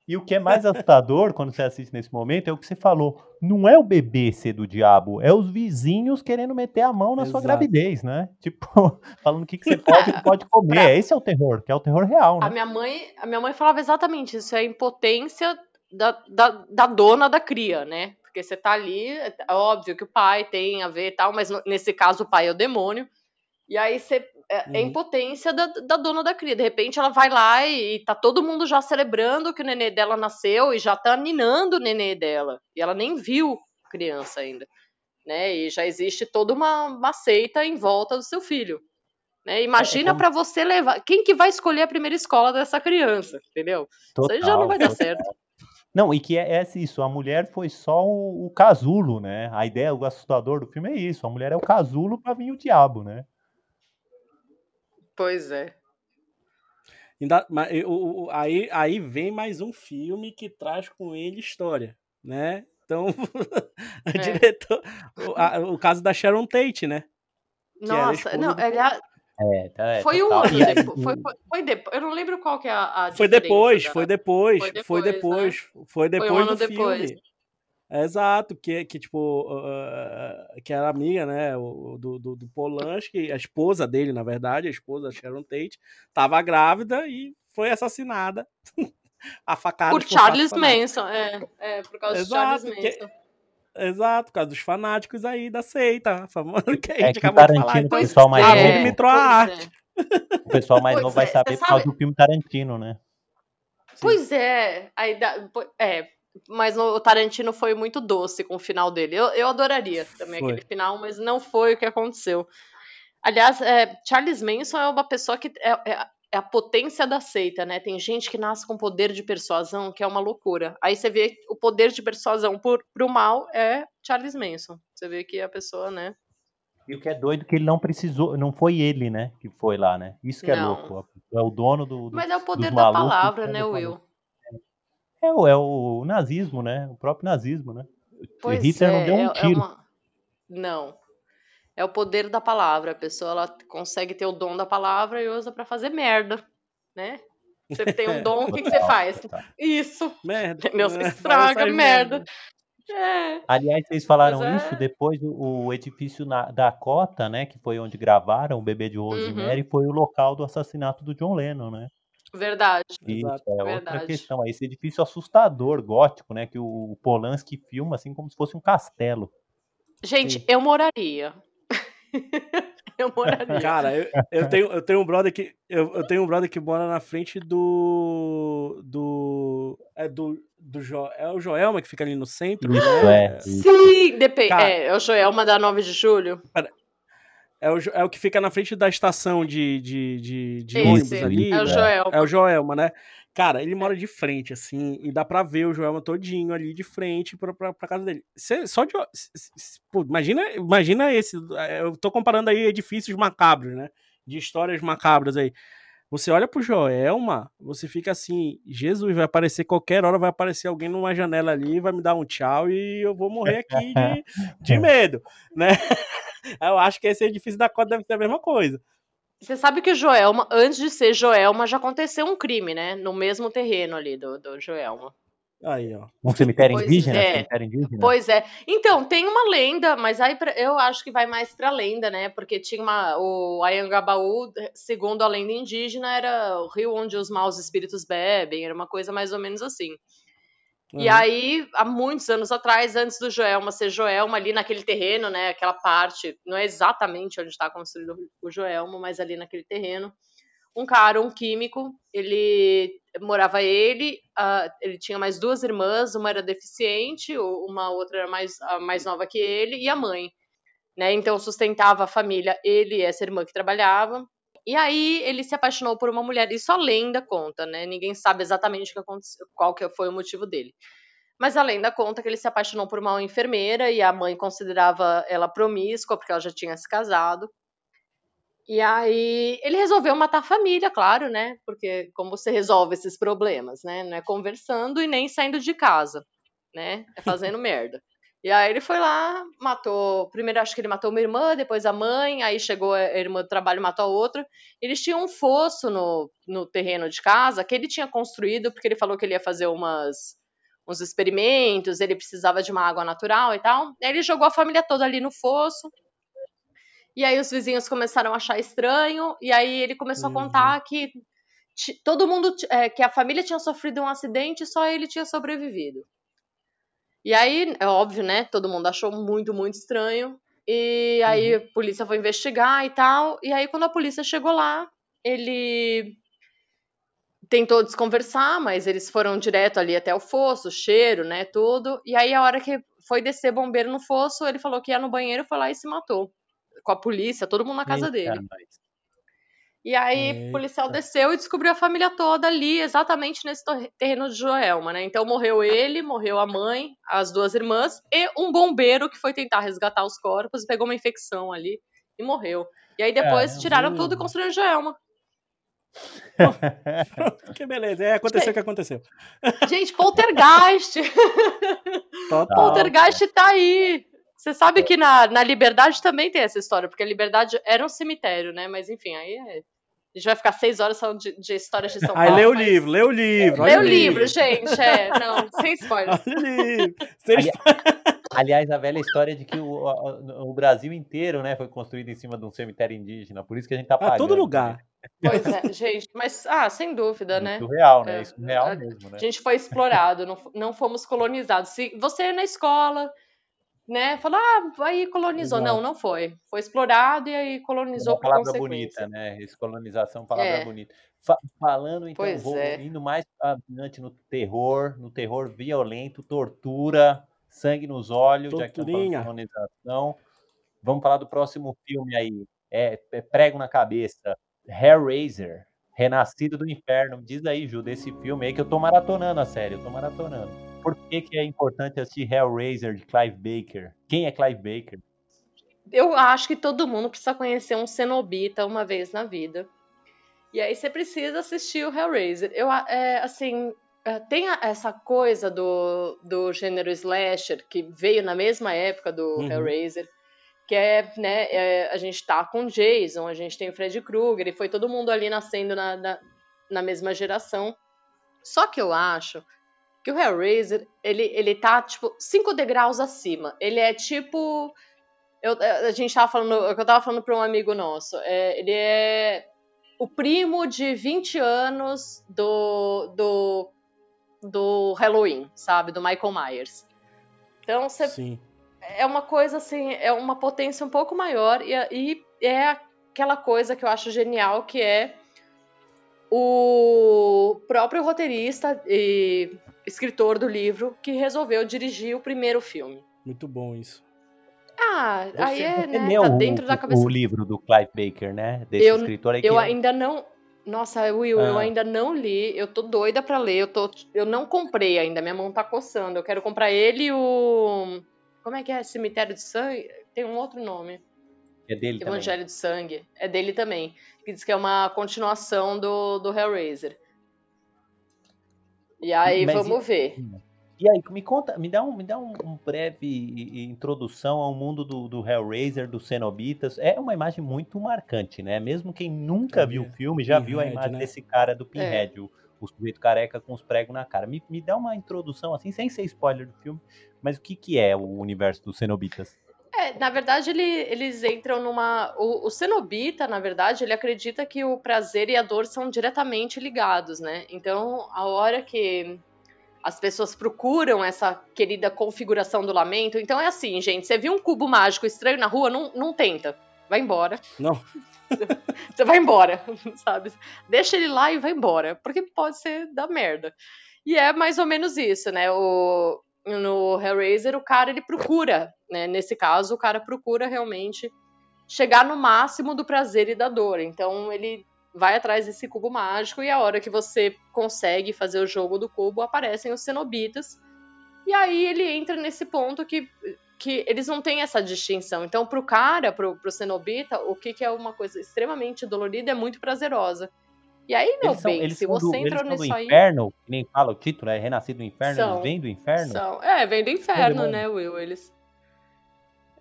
E o que é mais assustador quando você assiste nesse momento é o que você falou. Não é o bebê ser do diabo, é os vizinhos querendo meter a mão na sua Exato. gravidez, né? Tipo, falando o que, que você pode e pode comer. Esse é o terror, que é o terror real, A né? minha mãe, a minha mãe falava exatamente isso, é a impotência da, da, da dona da cria, né? Porque você tá ali, é óbvio que o pai tem a ver e tal, mas nesse caso o pai é o demônio. E aí você, é, é Uhum. impotência da, da dona da cria. De repente ela vai lá e, e tá todo mundo já celebrando que o nenê dela nasceu e já tá ninando o nenê dela. E ela nem viu criança ainda. Né? E já existe toda uma, uma seita em volta do seu filho. Né? Imagina como- pra você levar. Quem que vai escolher a primeira escola dessa criança? Entendeu? Isso aí já não vai dar total. certo. Não, e que é, é isso, a mulher foi só o, o casulo, né? A ideia, o assustador do filme é isso, a mulher é o casulo pra vir o diabo, né? Pois é. Ainda- mas, eu- o- o- aí, aí vem mais um filme que traz com ele história, né? Então, a É. diretor, o, a- o caso da Sharon Tate, né? Nossa, não, do- aliás, É, tá, é, foi um ano depois. Foi, foi, foi depois. Eu não lembro qual que é a, a Foi depois, da- foi depois, Foi foi depois, depois, né? foi depois, Foi um ano do depois. filme. Exato, que, que tipo, uh, que era amiga, né, o- do, do, do Polanski, a esposa dele, na verdade, a esposa Sharon Tate, tava grávida e foi assassinada. a facada Por Charles Manson, é, é, por causa Exato, de Charles que- Manson. Exato, por causa dos fanáticos aí da seita, a famosa que a É gente que o acabou de falar. Tarantino, o Então, pessoal mais a é, novo, me entrou a arte. é. o pessoal mais Pois novo vai é, saber você por causa sabe- do filme Tarantino, né? Pois é, aí é, mas o Tarantino foi muito doce com o final dele. Eu, eu adoraria também Foi. aquele final, mas não foi o que aconteceu. Aliás, é, Charles Manson é uma pessoa que é, é- é a potência da seita, né? Tem gente que nasce com poder de persuasão, que é uma loucura. Aí você vê o poder de persuasão por, pro mal é Charles Manson. Você vê que a pessoa, né? E o que é doido é que ele não precisou, não foi ele, né, que foi lá, né? Isso que é Não. louco. É o dono do. do- Mas é o poder da palavra, né, né, Will? É, o- é o nazismo, né? O próprio nazismo, né? Pois Hitler é, não deu um é- é tiro. uma- Não. É o poder da palavra. A pessoa ela consegue ter o dom da palavra e usa pra fazer merda, né? Você tem um dom, o que, que você faz? total. Isso. Merda. Entendeu? Você É, estraga faz merda. É. Aliás, vocês falaram é. isso depois o, edifício na- da Cota, né? Que foi onde gravaram o bebê de Uhum. Rosemary, foi o local do assassinato do John Lennon, né? Verdade. Isso, Exato. é outra Verdade. questão. Esse edifício assustador, gótico, né? Que o, Polanski filma assim como se fosse um castelo. Gente, Sim. eu moraria. eu moraria. Cara, eu, eu tenho, eu tenho um brother que. Eu, eu tenho um brother que mora na frente do. Do. É do. do jo, é o Joelma que fica ali no centro. Isso, né? é. isso. Sim, depende. Cara- É, é o Joelma da 9 de julho. É o, é o que fica na frente da estação de, de, de, de Esse, ônibus ali. é o? Joelma. É o Joelma, né? Cara, ele mora de frente, assim, e dá pra ver o Joelma todinho ali de frente pra, pra, pra casa dele. Cê- só de. Pô, imagina, imagina esse. Eu tô comparando aí edifícios macabros, né? De histórias macabras aí. Você olha pro Joelma, você fica assim, Jesus, vai aparecer qualquer hora, vai aparecer alguém numa janela ali, vai me dar um tchau e eu vou morrer aqui de, de medo, né? Eu acho que esse edifício da Cota deve ser a mesma coisa. Você sabe que o Joelma, antes de ser Joelma, já aconteceu um crime, né? No mesmo terreno ali do, do Joelma. Aí, ó. Um cemitério Pois indígena? é. Cemitério indígena? Pois é. Então, tem uma lenda, mas aí pra- eu acho que vai mais pra lenda, né? Porque tinha uma. O Ayangabaú, segundo a lenda indígena, era o rio onde os maus espíritos bebem, era uma coisa mais ou menos assim. E Uhum. aí, há muitos anos atrás, antes do Joelma ser Joelma, ali naquele terreno, né? Aquela parte, não é exatamente onde está construído o Joelma, mas ali naquele terreno, um cara, um químico, ele morava ele, ah, ele tinha mais duas irmãs, uma era deficiente, uma outra era mais, a mais nova que ele, e a mãe. Né? Então sustentava a família, ele e essa irmã que trabalhava. E aí ele se apaixonou por uma mulher. Isso a lenda conta, né? Ninguém sabe exatamente o que aconteceu, qual que foi o motivo dele. Mas a lenda conta que ele se apaixonou por uma enfermeira e a mãe considerava ela promíscua porque ela já tinha se casado. E aí ele resolveu matar a família, claro, né? Porque como você resolve esses problemas, né? Não é conversando e nem saindo de casa, né? É fazendo merda. E aí ele foi lá, matou. Primeiro acho que ele matou uma irmã, depois a mãe, aí chegou a irmã do trabalho e matou a outra. Eles tinham um fosso no, no terreno de casa que ele tinha construído, porque ele falou que ele ia fazer umas, uns experimentos, ele precisava de uma água natural e tal. Aí ele jogou a família toda ali no fosso. E aí os vizinhos começaram a achar estranho, e aí ele começou Uhum. a contar que todo mundo, é, que a família tinha sofrido um acidente e só ele tinha sobrevivido. E aí, é óbvio, né? Todo mundo achou muito, muito estranho. E aí a polícia foi investigar e tal. E aí, quando a polícia chegou lá, ele tentou desconversar, mas eles foram direto ali até o fosso, cheiro, né? Tudo. E aí, a hora que foi descer bombeiro no fosso, ele falou que ia no banheiro, foi lá e se matou. Com a polícia, todo mundo na casa Eita, dele. nós. E aí, Eita. o policial desceu e descobriu a família toda ali, exatamente nesse terreno de Joelma, né? Então morreu ele, morreu a mãe, as duas irmãs e um bombeiro que foi tentar resgatar os corpos e pegou uma infecção ali e morreu. E aí depois Caramba. tiraram tudo e construíram Joelma. Que beleza. É, aconteceu o que aconteceu. Gente, poltergeist! Total. poltergeist tá aí! Você sabe que na, na Liberdade também tem essa história, porque a Liberdade era um cemitério, né? Mas enfim, aí é- a gente vai ficar seis horas falando de, de histórias de São Aí Paulo. lê o mas- livro, lê o livro. Lê o livro, gente, é. Não, sem spoiler. Livro. Sem Ali- Aliás, a velha história de que o, o- o Brasil inteiro né, foi construído em cima de um cemitério indígena, por isso que a gente tá Ah, pagando. todo lugar. Pois é, gente, mas, ah, sem dúvida, né? Isso real, né? É, Isso real a- mesmo, né? A gente foi explorado, não, não fomos colonizados. Se você é na escola, né, fala, ah, aí colonizou. Exato. Não, não foi. Foi explorado e aí É colonizou uma por palavra bonita, né? Descolonização, palavra É. bonita. Fa- falando, então, Pois vou é. indo mais adiante no terror, no terror violento, tortura, sangue nos olhos, já que de Torturinha. colonização. Vamos falar do próximo filme aí. É, é prego na cabeça. Hellraiser, Renascido do Inferno. Diz aí, Ju, desse filme aí que eu tô maratonando a série, eu tô maratonando. Por que, que é importante assistir Hellraiser de Clive Baker? Quem é Clive Baker? eu acho que todo mundo precisa conhecer um cenobita uma vez na vida. E aí você precisa assistir o Hellraiser. Eu, é, assim, é, tem essa coisa do, do gênero slasher que veio na mesma época do uhum. Hellraiser, que é, né, é, a gente tá com Jason, a gente tem o Freddy Krueger, e foi todo mundo ali nascendo na, na, na mesma geração. Só que eu acho que o Hellraiser, ele, ele tá, tipo, cinco degraus acima. Ele é tipo... Eu, a gente tava falando, eu tava falando para um amigo nosso, é, ele é o primo de 20 anos do, do, do Halloween, sabe? Do Michael Myers. Então, você. É uma coisa assim, é uma potência um pouco maior e, e é aquela coisa que eu acho genial que é o próprio roteirista e escritor do livro que resolveu dirigir o primeiro filme. Muito bom isso. Ah, você, aí é, né, tá dentro o, da cabeça. O livro do Clive Baker, né? Desse eu, escritor aí. Eu que... ainda não. Nossa, Will, ah. eu ainda não li. Eu tô doida pra ler. Eu, tô, eu não comprei ainda. Minha mão tá coçando. Eu quero comprar ele e o. Como é que é? Cemitério de Sangue? Tem um outro nome. É dele Evangelho também. de Sangue. É dele também. Que diz que é uma continuação do, do Hellraiser. E aí, Mas vamos e... ver. E aí, me conta, me dá um, me dá um, um breve introdução ao mundo do, do, Hellraiser, dos Cenobitas. É uma imagem muito marcante, né? Mesmo quem nunca viu o filme já Pinhead, viu a imagem né? desse cara do Pinhead, é. o, o sujeito careca com os pregos na cara. Me, me dá uma introdução, assim, sem ser spoiler do filme, mas o que, que é o universo dos Cenobitas? É, na verdade, ele, eles entram numa. O, o cenobita, na verdade, ele acredita que o prazer e a dor são diretamente ligados, né? Então, a hora que as pessoas procuram essa querida configuração do lamento. Então é assim, gente, você viu um cubo mágico estranho na rua, não, não tenta. Vai embora. Não. você vai embora, sabe? Deixa ele lá e vai embora, porque pode ser da merda. E é mais ou menos isso, né? O, no Hellraiser, o cara ele procura, né? Nesse caso, o cara procura realmente chegar no máximo do prazer e da dor. Então ele vai atrás desse cubo mágico e a hora que você consegue fazer o jogo do cubo, aparecem os cenobitas. E aí ele entra nesse ponto que, que eles não têm essa distinção. Então, pro cara, pro, pro cenobita, o que, que é uma coisa extremamente dolorida é muito prazerosa. E aí, meu eles bem, são, se você do, entrou nisso do aí. inferno, que nem fala o título, é Renascido do Inferno, são, eles vêm do inferno? São. É, vem do inferno, né, Will? Eles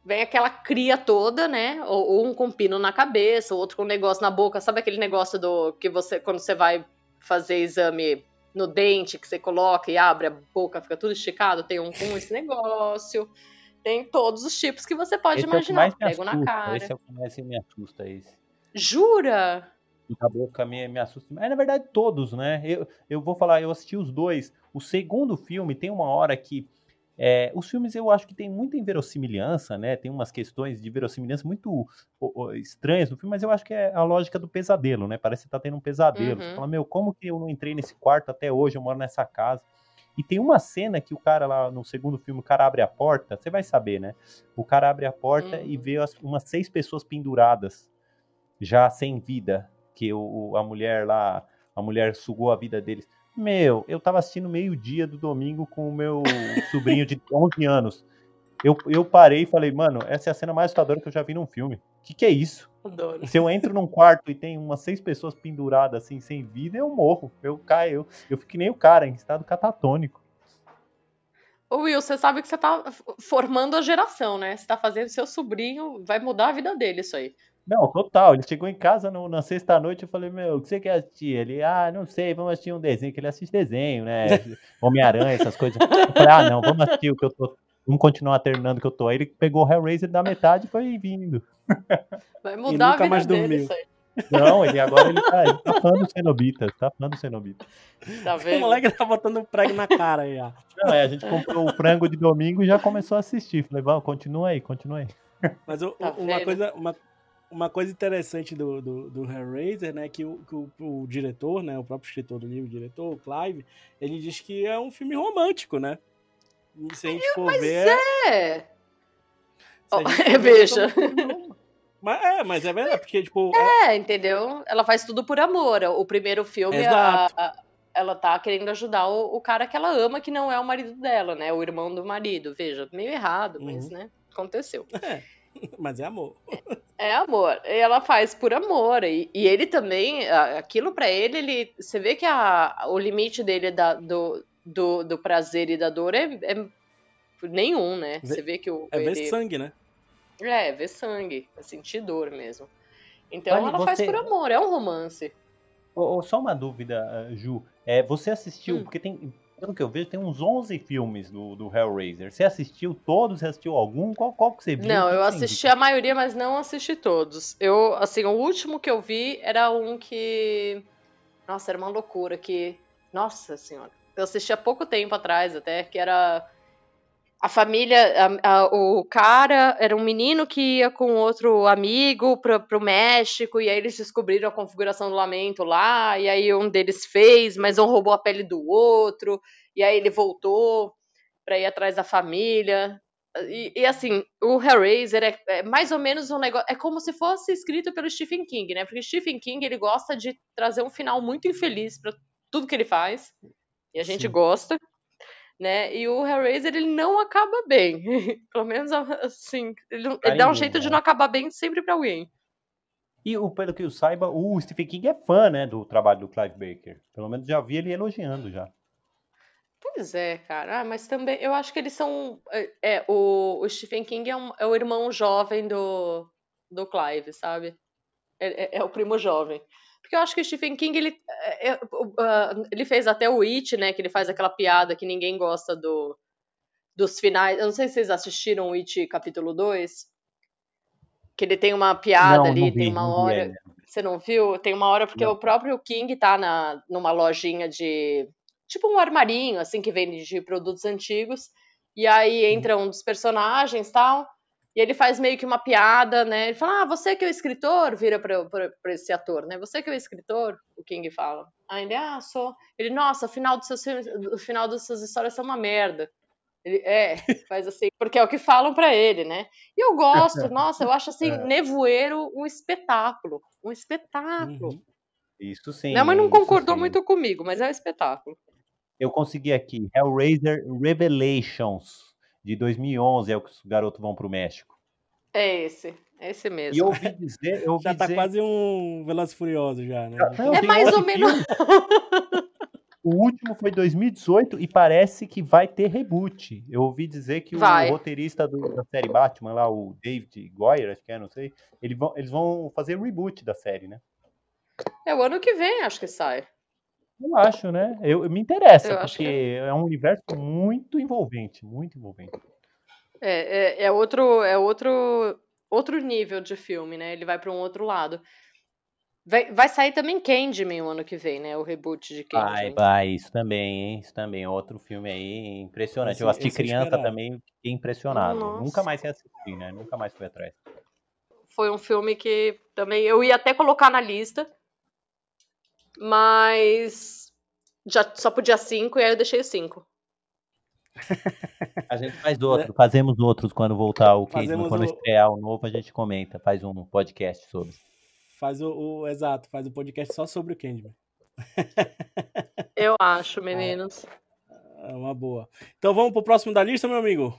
vem aquela cria toda, né? Ou, ou, um com pino na cabeça, outro com um negócio na boca. Sabe aquele negócio do que você, quando você vai fazer exame no dente, que você coloca e abre a boca, fica tudo esticado? Tem um com esse negócio. Tem todos os tipos que você pode esse imaginar. É Pego na cara. Esse é o que mais me assusta, esse. Jura? A boca me, me assusta. Mas na verdade, todos, né? Eu, eu vou falar, eu assisti os dois. O segundo filme tem uma hora que é, os filmes eu acho que tem muita inverossimilhança, né? Tem umas questões de verossimilhança muito estranhas no filme, mas eu acho que é a lógica do pesadelo, né? Parece que tá tendo um pesadelo. Uhum. Você fala, meu, como que eu não entrei nesse quarto até hoje? Eu moro nessa casa. E tem uma cena que o cara lá no segundo filme, o cara abre a porta, você vai saber, né? O cara abre a porta uhum. e vê as, umas seis pessoas penduradas, já sem vida, que o, a mulher lá, a mulher sugou a vida deles. Meu, eu tava assistindo meio-dia do domingo com o meu sobrinho de 11 anos. Eu, eu parei e falei, mano, essa é a cena mais assustadora que eu já vi num filme. O que, que é isso? Adoro. Se eu entro num quarto e tem umas seis pessoas penduradas assim, sem vida, eu morro. Eu caio. Eu, eu fico que nem o cara, em estado catatônico. Ô Will, você sabe que você tá formando a geração, né? Você tá fazendo seu sobrinho, vai mudar a vida dele isso aí. Não, total. Ele chegou em casa no, na sexta-noite e falei, meu, o que você quer assistir? Ele, ah, não sei, vamos assistir um desenho, que ele assiste desenho, né? Homem-Aranha, essas coisas. Eu falei, ah, não, vamos assistir o que eu tô. Vamos continuar terminando o que eu tô. Aí ele pegou o Hellraiser da metade e foi vindo. Vai mudar a vida mais dele, dormiu. Não, ele agora ele tá, ele tá fã do Cenobita, tá fã do Cenobita. Tá vendo? O moleque tá botando prego na cara aí, ó. Não, é, a gente comprou o frango de domingo e já começou a assistir. Falei, vamos, continua aí, continua aí. Mas o, tá uma, coisa, uma, uma coisa interessante do, do, do Hellraiser, né, que, o, que o, o, diretor, né, o próprio escritor do livro, o diretor, o Clive, ele diz que é um filme romântico, né? Se a gente for mas ver... É! Oh, veja. Mas, é, mas é verdade, porque, tipo... É, entendeu? Ela faz tudo por amor. O primeiro filme, a, a, ela tá querendo ajudar o, o, cara que ela ama, que não é o marido dela, né? O irmão do marido. Veja, meio errado, mas, uhum. né? Aconteceu. É. Mas é amor. É amor. E ela faz por amor. E, e ele também, aquilo para ele, ele, você vê que a, o limite dele da, do, do, do prazer e da dor é, é nenhum, né? Você vê que o. É ele... ver sangue, né? É, ver sangue. É sentir dor mesmo. Então Olha, ela você... faz por amor, é um romance. Oh, oh, só uma dúvida, Ju. É, você assistiu, hum. porque tem, pelo que eu vejo, tem uns 11 filmes do, do Hellraiser. Você assistiu todos? Você assistiu algum? Qual, qual que você viu? Não, eu assisti a maioria, mas não assisti todos. Eu, assim, o último que eu vi era um que. Nossa, era uma loucura. Que. Nossa senhora. Eu assisti há pouco tempo atrás, até, que era a família, a, a, o cara era um menino que ia com outro amigo para o México, e aí eles descobriram a configuração do lamento lá, e aí um deles fez, mas um roubou a pele do outro, e aí ele voltou para ir atrás da família. E, e assim, o Hellraiser é, é, mais ou menos um negócio. É como se fosse escrito pelo Stephen King, né? Porque Stephen King ele gosta de trazer um final muito infeliz para tudo que ele faz. E a gente Sim. gosta né? E o Hellraiser ele não acaba bem. Pelo menos assim, ele, ele dá um jeito de não acabar bem sempre para alguém. E o, pelo que eu saiba, o Stephen King é fã, né, do trabalho do Clive Baker. Pelo menos já vi ele elogiando já. Pois é, cara. Ah, mas também eu acho que eles são. É, é o, o, Stephen King é, um, é, o irmão jovem do, do Clive, sabe? É, é, é o primo jovem. Porque eu acho que o Stephen King, ele, é, uh, ele fez até o It, né? Que ele faz aquela piada que ninguém gosta do, dos finais. Eu não sei se vocês assistiram o It capítulo 2. Que ele tem uma piada não, ali, não vi, tem uma hora. Você não viu? Tem uma hora, porque o próprio King tá na, numa lojinha de. Tipo um armarinho, assim, que vende de produtos antigos. E aí entra um dos personagens tal. E ele faz meio que uma piada, né? Ele fala: Ah, você que é o escritor, vira pra esse ator, né? Você que é o escritor, o King fala. Aí ele, ah, sou. Ele, nossa, o final dos seus o final das suas histórias são uma merda. Ele, é, faz assim, porque é o que falam para ele, né? E eu gosto, nossa, eu acho assim, é. Nevoeiro um espetáculo. Um espetáculo. Uhum. Isso sim. Minha mãe não concordou sim. muito comigo, mas é um espetáculo. Eu consegui aqui, Hellraiser Revelations de 2011 é o que os garotos vão para o México. É esse, é esse mesmo. E eu ouvi dizer. Eu ouvi já tá dizer... quase um Velozes Furioso já, né? Não, é mais ou menos. o último foi 2018 e parece que vai ter reboot. Eu ouvi dizer que vai. o roteirista do, da série Batman, lá, o David Goyer, acho que é, não sei, eles vão, eles vão fazer reboot da série, né? É o ano que vem, acho que sai. Eu acho, né? Eu, me interessa, eu porque que... é um universo muito envolvente, muito envolvente. É, é, é, outro, é outro, outro nível de filme, né? Ele vai para um outro lado. Vai, vai sair também Candyman o ano que vem, né? O reboot de Candyman. Vai, vai, isso também, hein? Isso também, outro filme aí impressionante. Esse, eu assisti criança esperado. também, fiquei impressionado. Nossa. Nunca mais assisti, né? Nunca mais fui atrás. Foi um filme que também eu ia até colocar na lista, mas já só podia cinco e aí eu deixei cinco. A gente faz outro, fazemos outros quando voltar o que quando o... estrear o novo a gente comenta, faz um podcast sobre. Faz o, o exato, faz o um podcast só sobre o Candyman. Eu acho, meninos. É uma boa. Então vamos pro próximo da lista, meu amigo.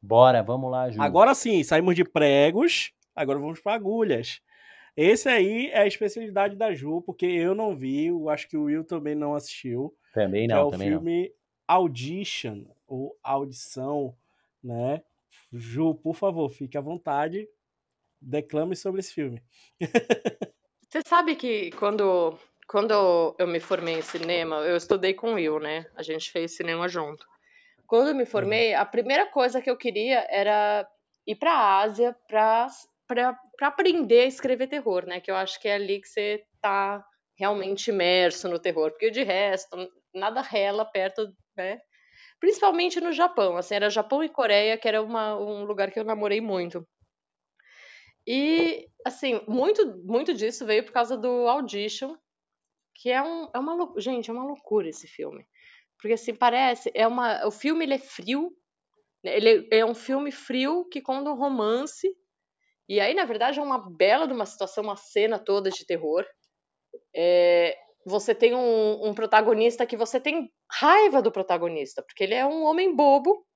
Bora, vamos lá, Ju. Agora sim, saímos de pregos, agora vamos para agulhas. Esse aí é a especialidade da Ju, porque eu não vi, eu acho que o Will também não assistiu. Também não, é o filme não. Audition, ou Audição, né? Ju, por favor, fique à vontade, declame sobre esse filme. Você sabe que quando, quando eu me formei em cinema, eu estudei com o Will, né? A gente fez cinema junto. Quando eu me formei, uhum. a primeira coisa que eu queria era ir para a Ásia para para aprender a escrever terror, né? Que eu acho que é ali que você tá realmente imerso no terror, porque de resto nada rela perto, né? Principalmente no Japão, assim, era Japão e Coreia, que era uma, um lugar que eu namorei muito. E, assim, muito, muito disso veio por causa do Audition, que é, um, é uma gente, é uma loucura esse filme. Porque, assim, parece, é uma, o filme ele é frio, né? ele é um filme frio que conta um romance e aí, na verdade, é uma bela de uma situação, uma cena toda de terror. É, você tem um, um, protagonista que você tem raiva do protagonista, porque ele é um homem bobo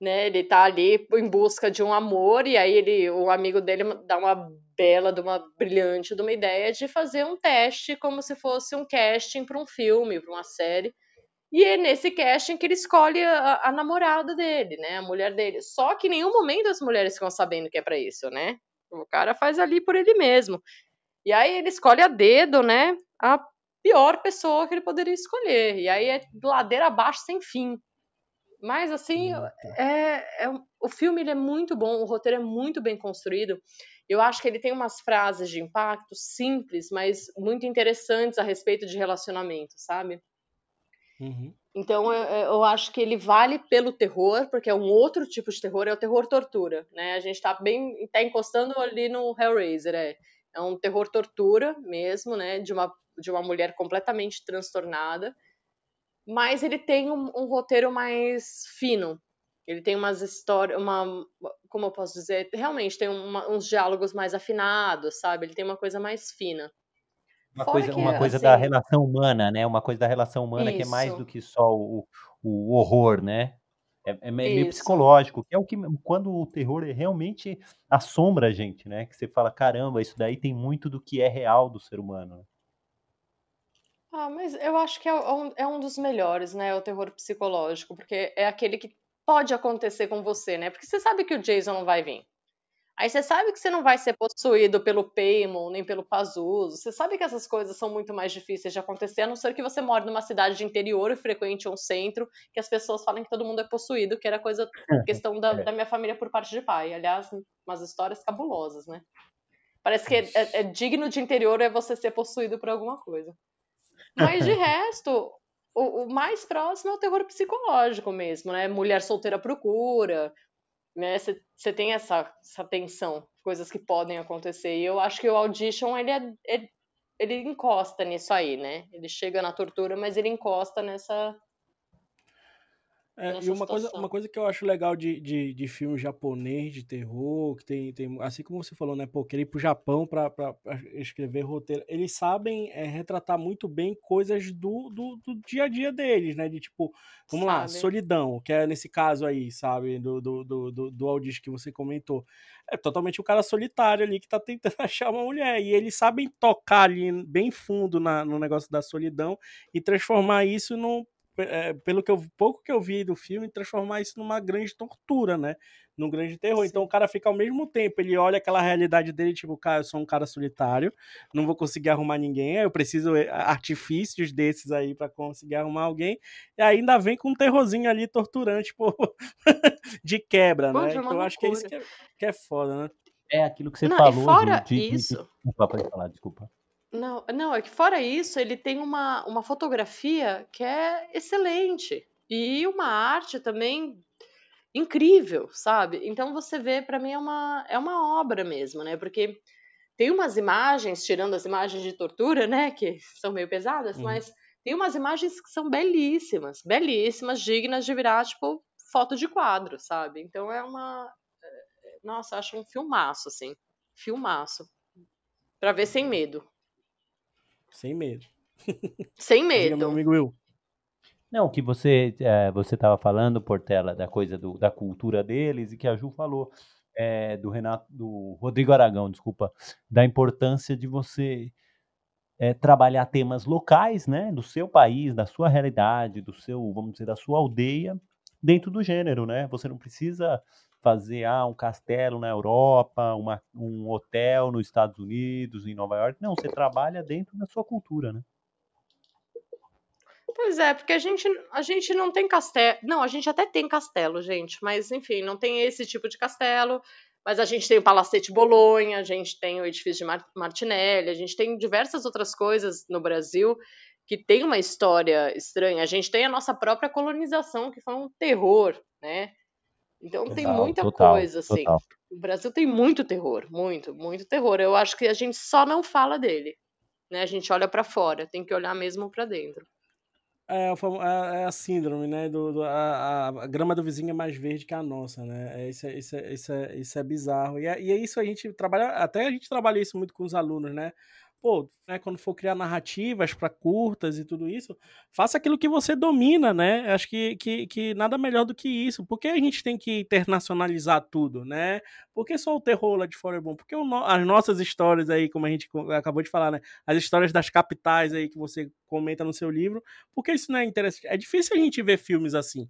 né? Ele tá ali em busca de um amor e aí ele, o amigo dele dá uma bela, de uma brilhante, de uma ideia de fazer um teste como se fosse um casting para um filme, para uma série. E é nesse casting que ele escolhe a, a, namorada dele, né? A mulher dele. Só que em nenhum momento as mulheres ficam sabendo que é para isso, né? O cara faz ali por ele mesmo. E aí ele escolhe a dedo, né? A pior pessoa que ele poderia escolher. E aí é ladeira abaixo sem fim. Mas assim, é, é, o filme ele é muito bom, o roteiro é muito bem construído. Eu acho que ele tem umas frases de impacto simples, mas muito interessantes a respeito de relacionamento, sabe? Uhum. Então eu, eu, acho que ele vale pelo terror, porque é um outro tipo de terror, é o terror tortura, né? A gente tá bem, tá encostando ali no Hellraiser, é, é um terror tortura mesmo, né? De uma, de uma mulher completamente transtornada mas ele tem um, um roteiro mais fino. Ele tem umas histórias, uma, como eu posso dizer, realmente tem uma, uns diálogos mais afinados, sabe? Ele tem uma coisa mais fina. Uma Fora coisa, uma coisa assim, da relação humana, né? Uma coisa da relação humana isso. que é mais do que só o, o horror, né? É, é meio isso. psicológico, que é o que quando o terror realmente assombra a gente, né? Que você fala, caramba, isso daí tem muito do que é real do ser humano. Ah, mas eu acho que é um, é um dos melhores, né? O terror psicológico, porque é aquele que pode acontecer com você, né? Porque você sabe que o Jason não vai vir. Aí você sabe que você não vai ser possuído pelo Paimon, nem pelo Pazuzu. Você sabe que essas coisas são muito mais difíceis de acontecer, a não ser que você mora numa cidade de interior e frequente um centro, que as pessoas falam que todo mundo é possuído, que era coisa, questão da, é. da minha família por parte de pai. Aliás, umas histórias cabulosas, né? Parece que é, é, é digno de interior é você ser possuído por alguma coisa. Mas de resto, o, o, mais próximo é o terror psicológico mesmo, né? Mulher solteira procura, né? Você tem essa, essa tensão, coisas que podem acontecer. E eu acho que o Audition, ele, é, ele, ele encosta nisso aí, né? Ele chega na tortura, mas ele encosta nessa, é, e uma coisa, uma coisa que eu acho legal de, de, de filme japonês, de terror, que tem, tem. Assim como você falou, né? Pô, querer ir pro Japão pra, pra, pra escrever roteiro. Eles sabem é, retratar muito bem coisas do, do, do, dia a dia deles, né? De tipo, vamos sabe. lá, solidão, que é nesse caso aí, sabe? Do, do, do, do, do Aldis que você comentou. É totalmente o cara solitário ali que tá tentando achar uma mulher. E eles sabem tocar ali bem fundo na, no negócio da solidão e transformar isso num é, pelo que eu, pouco que eu vi do filme, transformar isso numa grande tortura, né? Num grande terror. Sim. Então o cara fica ao mesmo tempo, ele olha aquela realidade dele, tipo, cara, eu sou um cara solitário, não vou conseguir arrumar ninguém, eu preciso eh, artifícios desses aí para conseguir arrumar alguém, e ainda vem com um terrorzinho ali torturante, pô, de quebra, Pô, né? Então eu acho que é isso que é, que é foda, né? É aquilo que você não, falou. fora de, de, isso. De... Desculpa, pode falar, desculpa. Não, não, é que fora isso, ele tem uma, uma fotografia que é excelente. E uma arte também incrível, sabe? Então você vê, para mim é uma, é uma obra mesmo, né? Porque tem umas imagens, tirando as imagens de tortura, né? Que são meio pesadas, uhum. mas tem umas imagens que são belíssimas, belíssimas, dignas de virar, tipo, foto de quadro, sabe? Então é uma. É, nossa, acho um filmaço, assim. Filmaço. Pra ver sem medo. Sem medo. Sem medo. Diga, meu amigo Will. Não, o que você é, você estava falando, Portela, da coisa do, da cultura deles e que a Ju falou é, do Renato, do Rodrigo Aragão, desculpa, da importância de você é, trabalhar temas locais, né, do seu país, da sua realidade, do seu, vamos dizer, da sua aldeia, dentro do gênero, né? Você não precisa fazer ah, um castelo na Europa, uma, um hotel nos Estados Unidos, em Nova York. Não, você trabalha dentro da sua cultura, né? Pois é, porque a gente, a gente não tem castelo. Não, a gente até tem castelo, gente, mas enfim, não tem esse tipo de castelo. Mas a gente tem o Palacete Bolonha, a gente tem o edifício de Martinelli, a gente tem diversas outras coisas no Brasil que tem uma história estranha. A gente tem a nossa própria colonização, que foi um terror, né? Então tem muita total, coisa, assim. Total. O Brasil tem muito terror, muito, muito terror. Eu acho que a gente só não fala dele. Né? A gente olha para fora, tem que olhar mesmo para dentro. É, é, é, a síndrome, né? Do, do a, a, grama do vizinho é mais verde que a nossa, né? É, isso, é, isso, é, isso, é, isso é bizarro. E é, e é isso a gente trabalha, até a gente trabalha isso muito com os alunos, né? Pô, né, quando for criar narrativas para curtas e tudo isso, faça aquilo que você domina, né? Acho que, que, que nada melhor do que isso. Por que a gente tem que internacionalizar tudo, né? Por que só o terror lá de fora é bom? Porque o, as nossas histórias aí, como a gente acabou de falar, né? As histórias das capitais aí que você comenta no seu livro, porque isso não é interessante? É difícil a gente ver filmes assim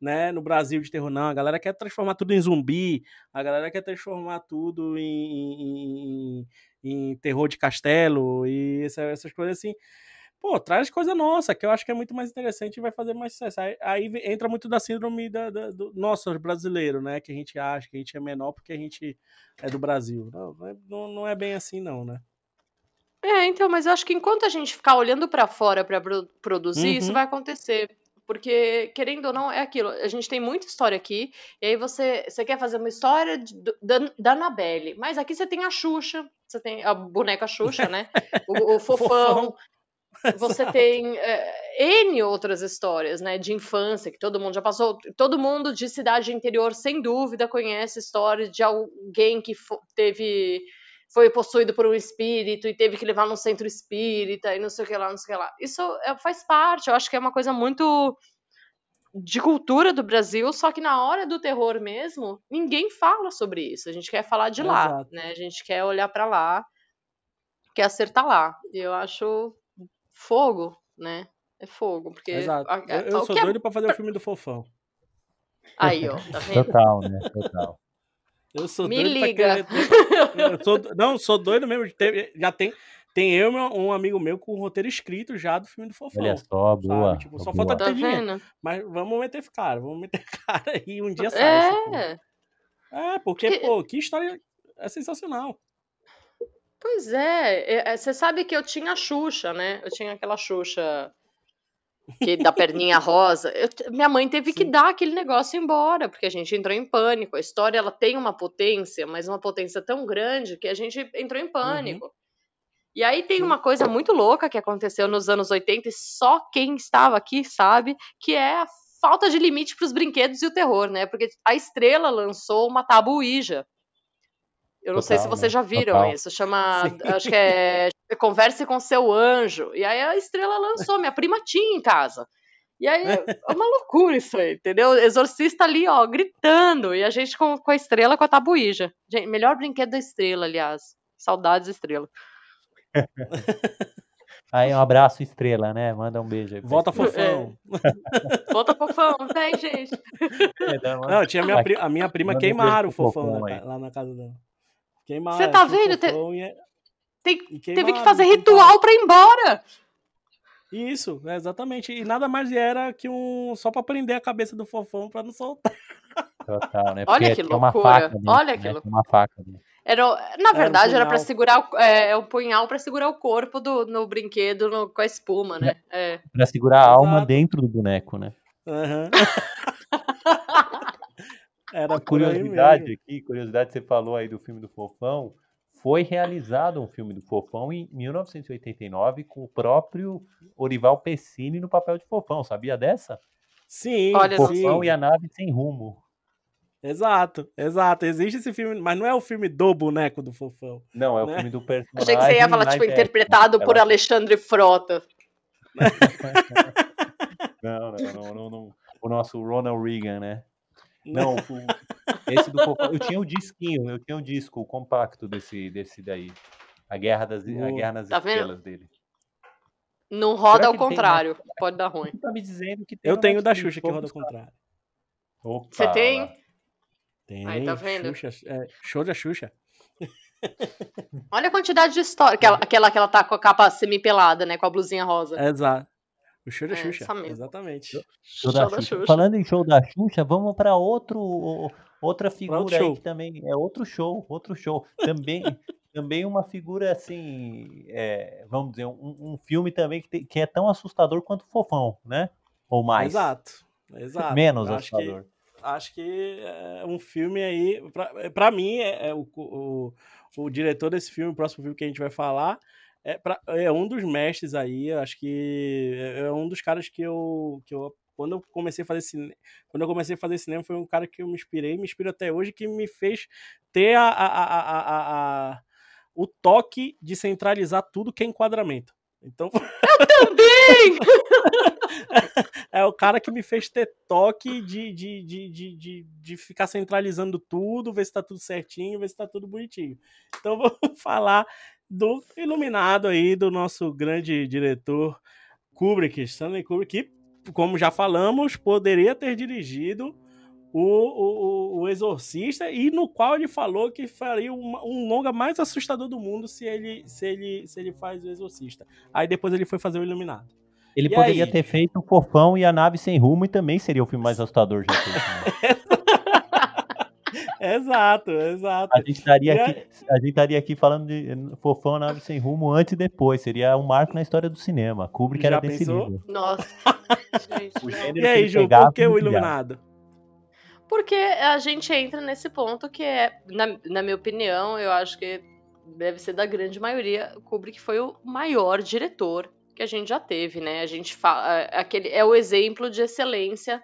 né, no Brasil de terror, não. A galera quer transformar tudo em zumbi, a galera quer transformar tudo em, em, em terror de castelo e essa, essas coisas assim. Pô, traz coisa nossa, que eu acho que é muito mais interessante e vai fazer mais sucesso. Aí, aí entra muito da síndrome da, da, do nosso brasileiro, né? Que a gente acha que a gente é menor porque a gente é do Brasil. Não, não, não é bem assim, não, né? É, então, mas eu acho que enquanto a gente ficar olhando para fora para produzir, uhum. isso vai acontecer. Porque, querendo ou não, é aquilo. A gente tem muita história aqui, e aí você, você quer fazer uma história de, da, da Anabelle, mas aqui você tem a Xuxa, você tem a boneca Xuxa, né? O, o fofão. Você tem é, N outras histórias, né, de infância, que todo mundo já passou. Todo mundo de cidade interior, sem dúvida, conhece histórias de alguém que teve foi possuído por um espírito e teve que levar no centro espírita e não sei o que lá, não sei o que lá. Isso é, faz parte, eu acho que é uma coisa muito de cultura do Brasil, só que na hora do terror mesmo, ninguém fala sobre isso. A gente quer falar de lá, Exato. né? A gente quer olhar para lá, quer acertar lá. E eu acho fogo, né? É fogo, porque Exato. A, a, eu, eu sou é doido é... para fazer o filme do Fofão. Aí, ó, tá vendo? Total, né? Total. Eu sou Me doido liga. Eu sou... Não, sou doido mesmo. Já tem, tem eu e um amigo meu com o roteiro escrito já do filme do Fofão. Olha só, boa. Tipo, só boa. falta ter tá dinheiro. Mas vamos meter cara, vamos meter cara e um dia sai. É, é porque, porque, pô, que história é sensacional. Pois é, você sabe que eu tinha a Xuxa, né? Eu tinha aquela Xuxa que da perninha rosa. Eu, minha mãe teve Sim. que dar aquele negócio embora, porque a gente entrou em pânico. A história ela tem uma potência, mas uma potência tão grande que a gente entrou em pânico. Uhum. E aí tem uma coisa muito louca que aconteceu nos anos 80 e só quem estava aqui sabe, que é a falta de limite para os brinquedos e o terror, né? Porque a Estrela lançou uma tabuija eu não Total, sei se vocês né? já viram Total. isso. Chama. Sim. Acho que é Converse com seu anjo. E aí a estrela lançou, minha prima tinha em casa. E aí é uma loucura isso aí, entendeu? Exorcista ali, ó, gritando. E a gente com, com a estrela com a tabuíja. Gente, melhor brinquedo da estrela, aliás. Saudades, estrela. Aí, um abraço, estrela, né? Manda um beijo aí. Volta, fofão. É. Volta, fofão. Vem, gente. É, não, tinha minha, a minha prima queimaram o fofão, fofão lá na casa dela. Você tá vendo? Te... É Tem... Teve que fazer ritual para ir embora. Isso, exatamente. E nada mais era que um. Só para prender a cabeça do fofão para não soltar. Total, né? Olha que loucura. Dentro, Olha que né? loucura. Uma faca. Era, na verdade, era, um para segurar o, é, o punhal para segurar o corpo do, no brinquedo no, com a espuma, né? É. Para segurar a Exato. alma dentro do boneco, né? Uhum. Era Uma curiosidade aqui, curiosidade, você falou aí do filme do Fofão. Foi realizado um filme do Fofão em 1989 com o próprio Orival Pessini no papel de Fofão. Sabia dessa? Sim, Olha, Fofão sim. e a nave sem rumo. Exato, exato. Existe esse filme, mas não é o filme do boneco do Fofão. Não, é né? o filme do personagem. Achei que você ia falar, tipo, interpretado por ela... Alexandre Frota. não, não, não, não, não, O nosso Ronald Reagan, né? Não, o, esse do Fofão. Eu tinha o disquinho, eu tinha o disco, o compacto desse, desse daí. A Guerra das a Guerra nas tá Estrelas dele. Não roda ao contrário, uma... pode dar ruim. Tá me dizendo que Eu tenho da Xuxa que roda ao contrário. Você tem? Tem. Aí, tá vendo? Xuxa, é, show da Xuxa. Olha a quantidade de história. Aquela, aquela que ela tá com a capa semi-pelada, né? Com a blusinha rosa. Exato. O show da é, Xuxa. Exatamente. Show, da, Xuxa. Xuxa. Falando em show da Xuxa, vamos para outro outra figura aí que também é outro show, outro show. Também também uma figura assim, é, vamos dizer, um, um filme também que, te, que, é tão assustador quanto Fofão, né? Ou mais. Exato. Exato. Menos acho assustador. Que, acho que é um filme aí, para mim, é, é o, o, o diretor desse filme, o próximo filme que a gente vai falar, é, pra, é um dos mestres aí, acho que é, é um dos caras que eu, que eu quando eu comecei a fazer cinema, quando eu comecei a fazer cinema foi um cara que eu me inspirei, me inspiro até hoje, que me fez ter a, a, a, a, o toque de centralizar tudo que é enquadramento. Então. Eu também! é o cara que me fez ter toque de, de, de, de, de, de ficar centralizando tudo, ver se tá tudo certinho, ver se tá tudo bonitinho. Então vamos falar do iluminado aí, do nosso grande diretor Kubrick, Stanley Kubrick, que, como já falamos, poderia ter dirigido o, o, o Exorcista, e no qual ele falou que faria um, um, longa mais assustador do mundo se ele, se, ele, se ele faz o Exorcista. Aí depois ele foi fazer o Iluminado. Ele e poderia aí? ter feito o Fofão e a Nave Sem Rumo e também seria o filme mais assustador já. Né? Exato, exato. A gente, estaria aqui, a gente estaria aqui falando de Fofão, a Nave Sem Rumo antes e depois. Seria um marco na história do cinema. Kubrick já era desse livro. Nossa. gente, e aí, Ju, por que o Iluminado? Porque a gente entra nesse ponto que é, na, na minha opinião, eu acho que deve ser da grande maioria, o Kubrick foi o maior diretor que a gente já teve, né? A gente fala, aquele é o exemplo de excelência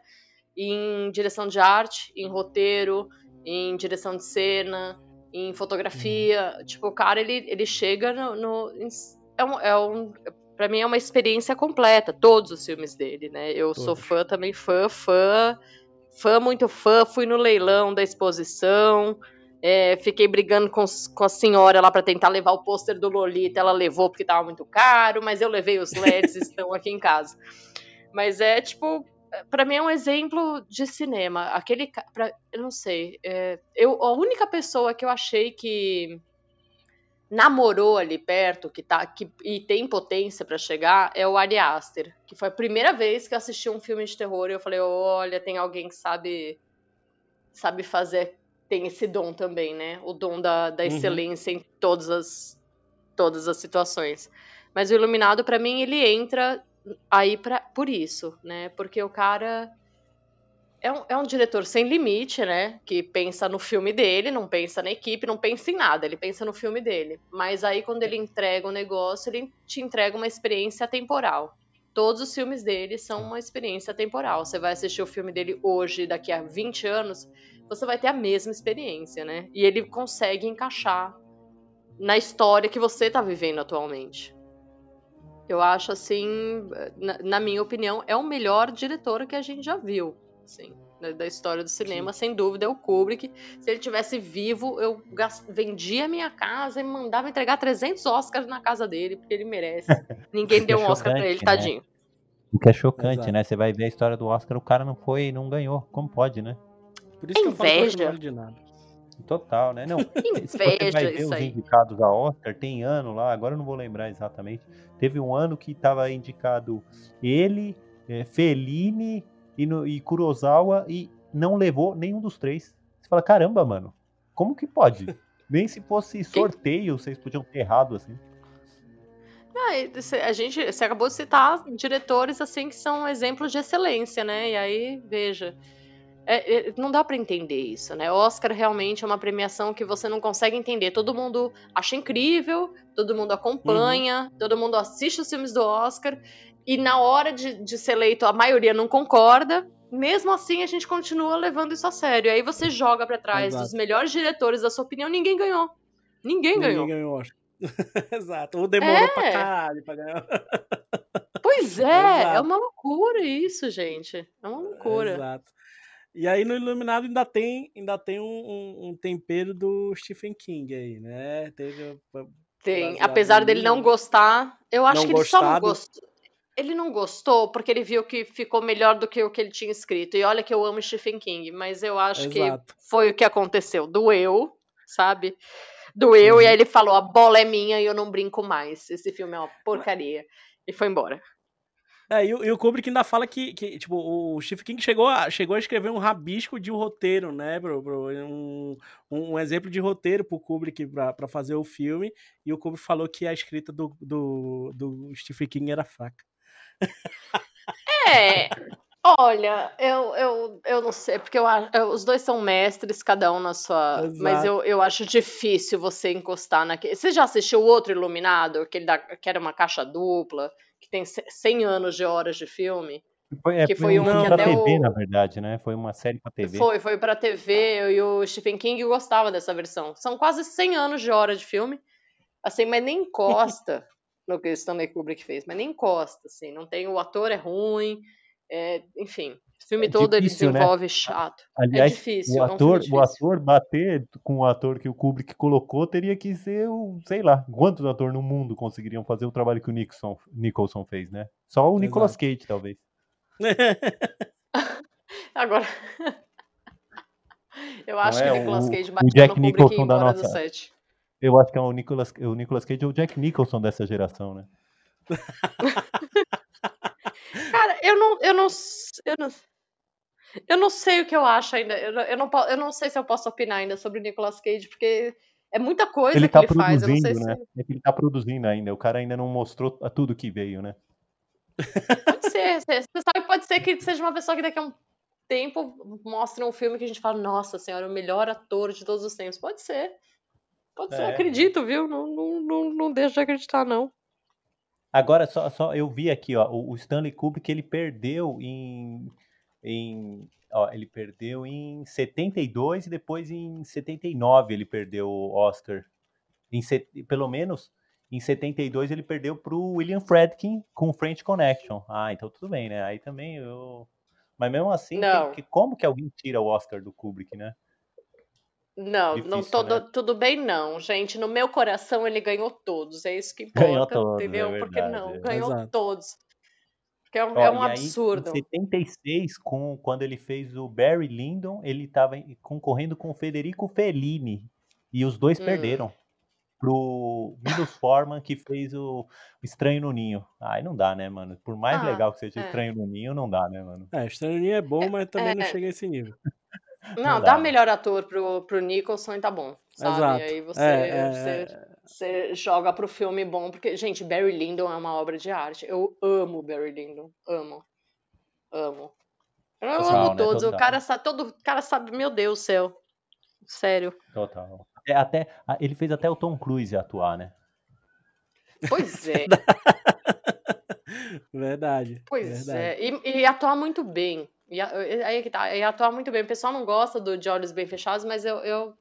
em direção de arte, em roteiro, em direção de cena, em fotografia. Uhum. Tipo, o cara ele, ele chega no, no é um, é um para mim é uma experiência completa, todos os filmes dele, né? Eu todos. sou fã também fã, fã fã, muito fã, fui no leilão da exposição, é, fiquei brigando com, com, a senhora lá para tentar levar o pôster do Lolita, ela levou porque tava muito caro, mas eu levei os LEDs, estão aqui em casa. Mas é tipo, para mim é um exemplo de cinema. Aquele, pra, eu não sei, é, eu a única pessoa que eu achei que namorou ali perto, que tá que, e tem potência para chegar, é o Ari Aster, que foi a primeira vez que eu assisti um filme de terror e eu falei, olha, tem alguém que sabe sabe fazer, tem esse dom também, né? O dom da, da uhum. excelência em todas as todas as situações. Mas o Iluminado para mim ele entra aí para por isso, né? Porque o cara é um, é um diretor sem limite, né? Que pensa no filme dele, não pensa na equipe, não pensa em nada, ele pensa no filme dele. Mas aí, quando ele entrega o um negócio, ele te entrega uma experiência temporal. Todos os filmes dele são uma experiência temporal. Você vai assistir o filme dele hoje, daqui a 20 anos, você vai ter a mesma experiência, né? E ele consegue encaixar na história que você está vivendo atualmente. Eu acho assim, na, na minha opinião, é o melhor diretor que a gente já viu assim, da história do cinema, Sim. sem dúvida, é o Kubrick. Se ele tivesse vivo, eu vendia minha casa e mandava entregar 300 Oscars na casa dele, porque ele merece. Ninguém deu um é Oscar pra ele, né? tadinho. O que é chocante, Exato. né? Você vai ver a história do Oscar, o cara não foi, não ganhou. Como pode, né? Por isso é que inveja. eu falo de nada. Total, né? Não, se você vai ver os aí. indicados a Oscar, tem ano lá, agora eu não vou lembrar exatamente. Teve um ano que estava indicado ele, é, Fellini, e, no, e Kurosawa e não levou nenhum dos três. Você fala, caramba, mano, como que pode? Nem se fosse sorteio, vocês podiam ter errado assim. a gente, você acabou de citar diretores assim que são exemplos de excelência, né? E aí, veja, é, é, não dá para entender isso, né? Oscar realmente é uma premiação que você não consegue entender. Todo mundo acha incrível, todo mundo acompanha, uhum. todo mundo assiste os filmes do Oscar e na hora de, de ser eleito a maioria não concorda, mesmo assim a gente continua levando isso a sério. Aí você joga para trás Exato. dos melhores diretores da sua opinião, ninguém ganhou. Ninguém, ninguém ganhou. ganhou. Exato. Ou demorou é. pra caralho pra ganhar. Pois é, é Exato. é uma loucura isso, gente. É uma loucura. Exato. E aí no Iluminado ainda tem, ainda tem um, um, um tempero do Stephen King aí, né? Teve, tem, apesar dele não gostar, eu acho que ele só não gostou ele não gostou porque ele viu que ficou melhor do que o que ele tinha escrito. E olha que eu amo Stephen King, mas eu acho Exato. que foi o que aconteceu. Doeu, sabe? Doeu, uhum. e aí ele falou: a bola é minha e eu não brinco mais. Esse filme é uma porcaria. E foi embora. É, e, e, o Kubrick ainda fala que, que tipo, o Stephen King chegou a, chegou a escrever um rabisco de um roteiro, né, bro? bro um, um, exemplo de roteiro pro Kubrick para fazer o filme, e o Kubrick falou que a escrita do, do, do Stephen King era fraca. É. Olha, eu, eu, eu não sei, porque eu, eu, os dois são mestres, cada um na sua. Exato. Mas eu, eu acho difícil você encostar naquele. Você já assistiu o outro Iluminado, aquele da, que era uma caixa dupla, que tem 100 anos de horas de filme? Foi, é, que foi, um, um pra TV, o... na verdade, né? Foi uma série pra TV. Foi, foi pra TV, e o Stephen King gostava dessa versão. São quase 100 anos de hora de filme. Assim, mas nem encosta no que o Stanley Kubrick fez, mas nem encosta, assim, não tem, o ator é ruim, é, enfim, o filme É todo difícil, ele né? desenvolve chato. Aliás, é difícil, o é um ator, o difícil. ator bater com o ator que o Kubrick colocou teria que ser o, sei lá, quantos atores no mundo conseguiriam fazer o trabalho que o Nixon, Nicholson fez, né? Só o Nicolas Exato. Cage, talvez. Agora, eu acho é que o Nicolas o- Cage o bateu Jack no Kubrick Nicholson da Embora do nossa- Set. Eu acho que é o Nicolas, o Nicolas Cage é o Jack Nicholson dessa geração, né? Cara, eu não, eu não, eu não, eu não sei o que eu acho ainda. Eu não, eu não, eu não sei se eu posso opinar ainda sobre o Nicolas Cage, porque é muita coisa Ele que tá ele faz. Eu não sei produzindo, se né? É que ele tá produzindo ainda. O cara ainda não mostrou tudo que veio, né? pode ser. Você sabe, pode ser que seja uma pessoa que daqui a um tempo mostre um filme que a gente fala, nossa senhora, o melhor ator de todos os tempos. Pode ser. Pode ser, É. eu acredito, viu? Não, não, não, não deixa de acreditar, não. Agora, só, só eu vi aqui, ó, o o Stanley Kubrick, ele perdeu em, em, ó, ele perdeu em 72 e depois em 79 ele perdeu o Oscar. Em, pelo menos em 72 ele perdeu pro William Friedkin com French Connection. Ah, então tudo bem, né? Aí também eu... Mas mesmo assim, que- que- como que alguém tira o Oscar do Kubrick, né? Não, não Difícil, todo, né? tudo bem, não, gente. No meu coração ele ganhou todos, é isso que Ganhou importa, todos, é entendeu? Porque verdade, não, é. ganhou Exato. todos. Porque é um, Ó, é um e aí, absurdo. Em 76, com, quando ele fez o Barry Lyndon, ele estava concorrendo com o Federico Fellini. E os dois Hum. perderam pro Milos Forman, que fez o Estranho no Ninho. Ai, não dá, né, mano? Por mais Ah, legal que seja é. Estranho no Ninho, não dá, né, mano? É, Estranho é bom, mas também não é. chega a esse nível. Não, Não dá dá. melhor ator pro, pro Nicholson e tá bom, sabe? Exato. Aí você, É, é, você, você joga pro filme bom, porque, gente, Barry Lyndon é uma obra de arte. Eu amo Barry Lyndon, amo, amo. Eu Total, amo né? todos, o cara, sabe, todo, cara sabe, meu Deus do céu, sério. Total. É, até, ele fez até o Tom Cruise atuar, né? Pois é, Verdade. pois verdade. é, e, e atuar muito bem. E, aí que tá, e atuar muito bem. O pessoal não gosta do De Olhos Bem Fechados, mas eu, eu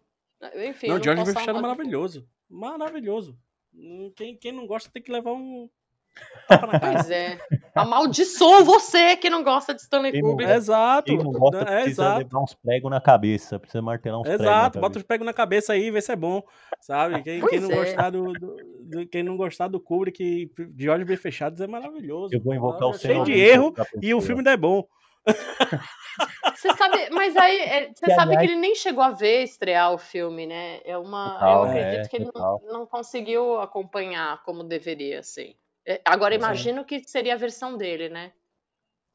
enfim, Não, eu George posso Fechado é falar- maravilhoso. Maravilhoso. Hum, Quem, quem não gosta tem que levar um tapa na cara. Pois é. Amaldiçoa você que não gosta de Stanley Quem não Kubrick. Exato. Quem não gosta é, precisa exato. levar uns pregos na cabeça, precisa martelar uns pregos na Exato, bota os pegos na cabeça aí e vê se é bom, sabe? Quem, quem não é. gostar do, do- do- quem não gostar do Kubrick de olhos bem fechados é maravilhoso. Eu vou invocar o Maravilhoso. Cheio de erro e o filme ainda é bom. Você sabe, mas aí é, você Que, sabe que aliás- ele nem chegou a ver estrear o filme, né? É uma, Total, eu acredito é, que ele não, não conseguiu acompanhar como deveria, assim. É, Agora Sim. imagino que seria a versão dele, né?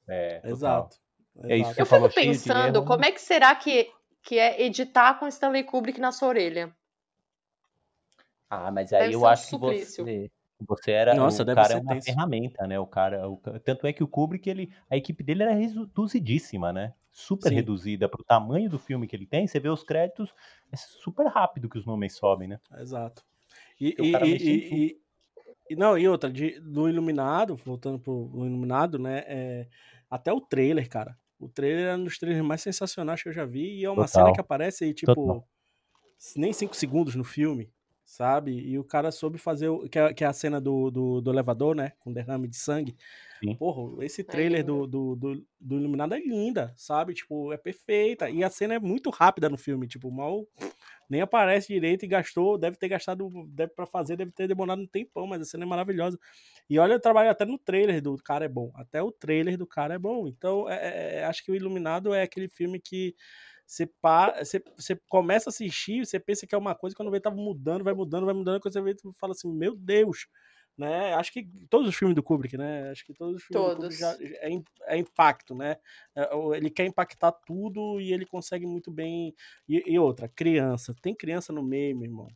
É. Exato. É isso. Eu fico pensando, erro, como é que será que, que é editar com Stanley Kubrick na sua orelha? Ah, mas Deve aí ser eu um acho que suplício. você, você era, Nossa, o cara é uma tenso. ferramenta, né? O cara, o tanto é que o Kubrick, ele, a equipe dele era reduzidíssima, né? Super Sim. reduzida pro tamanho do filme que ele tem. Você vê os créditos, é super rápido que os nomes sobem, né? Exato. E, o e- e- e- não, e outra, de, do Iluminado, voltando pro Iluminado, né? é, até o trailer, cara. O trailer é um dos trailers mais sensacionais que eu já vi. E é uma Total. cena que aparece aí, tipo, Total. nem cinco segundos no filme, sabe? E o cara soube fazer, o, que, é, que é a cena do, do, do elevador, né? Com derrame de sangue. Sim. Porra, esse trailer do, do, do, do Iluminado é linda, sabe? Tipo, é perfeita. E a cena é muito rápida no filme, tipo, mal nem aparece direito e gastou, deve ter gastado, deve para fazer, deve ter demorado um tempão, mas a cena é maravilhosa. E olha, eu trabalho até no trailer do cara é bom, até o trailer do cara é bom. Então, é, é, é, acho que o Iluminado é aquele filme que você, para, você, você começa a assistir, você pensa que é uma coisa, quando vê tava mudando, vai mudando, vai mudando, quando você vê, tu fala assim, meu Deus, né? Acho que todos os filmes do Kubrick, né? Acho que todos os filmes Todos. do Kubrick já, é, é impacto, né? É, Ele quer impactar tudo e ele consegue muito bem. E, e outra, criança. Tem criança no meio, meu irmão.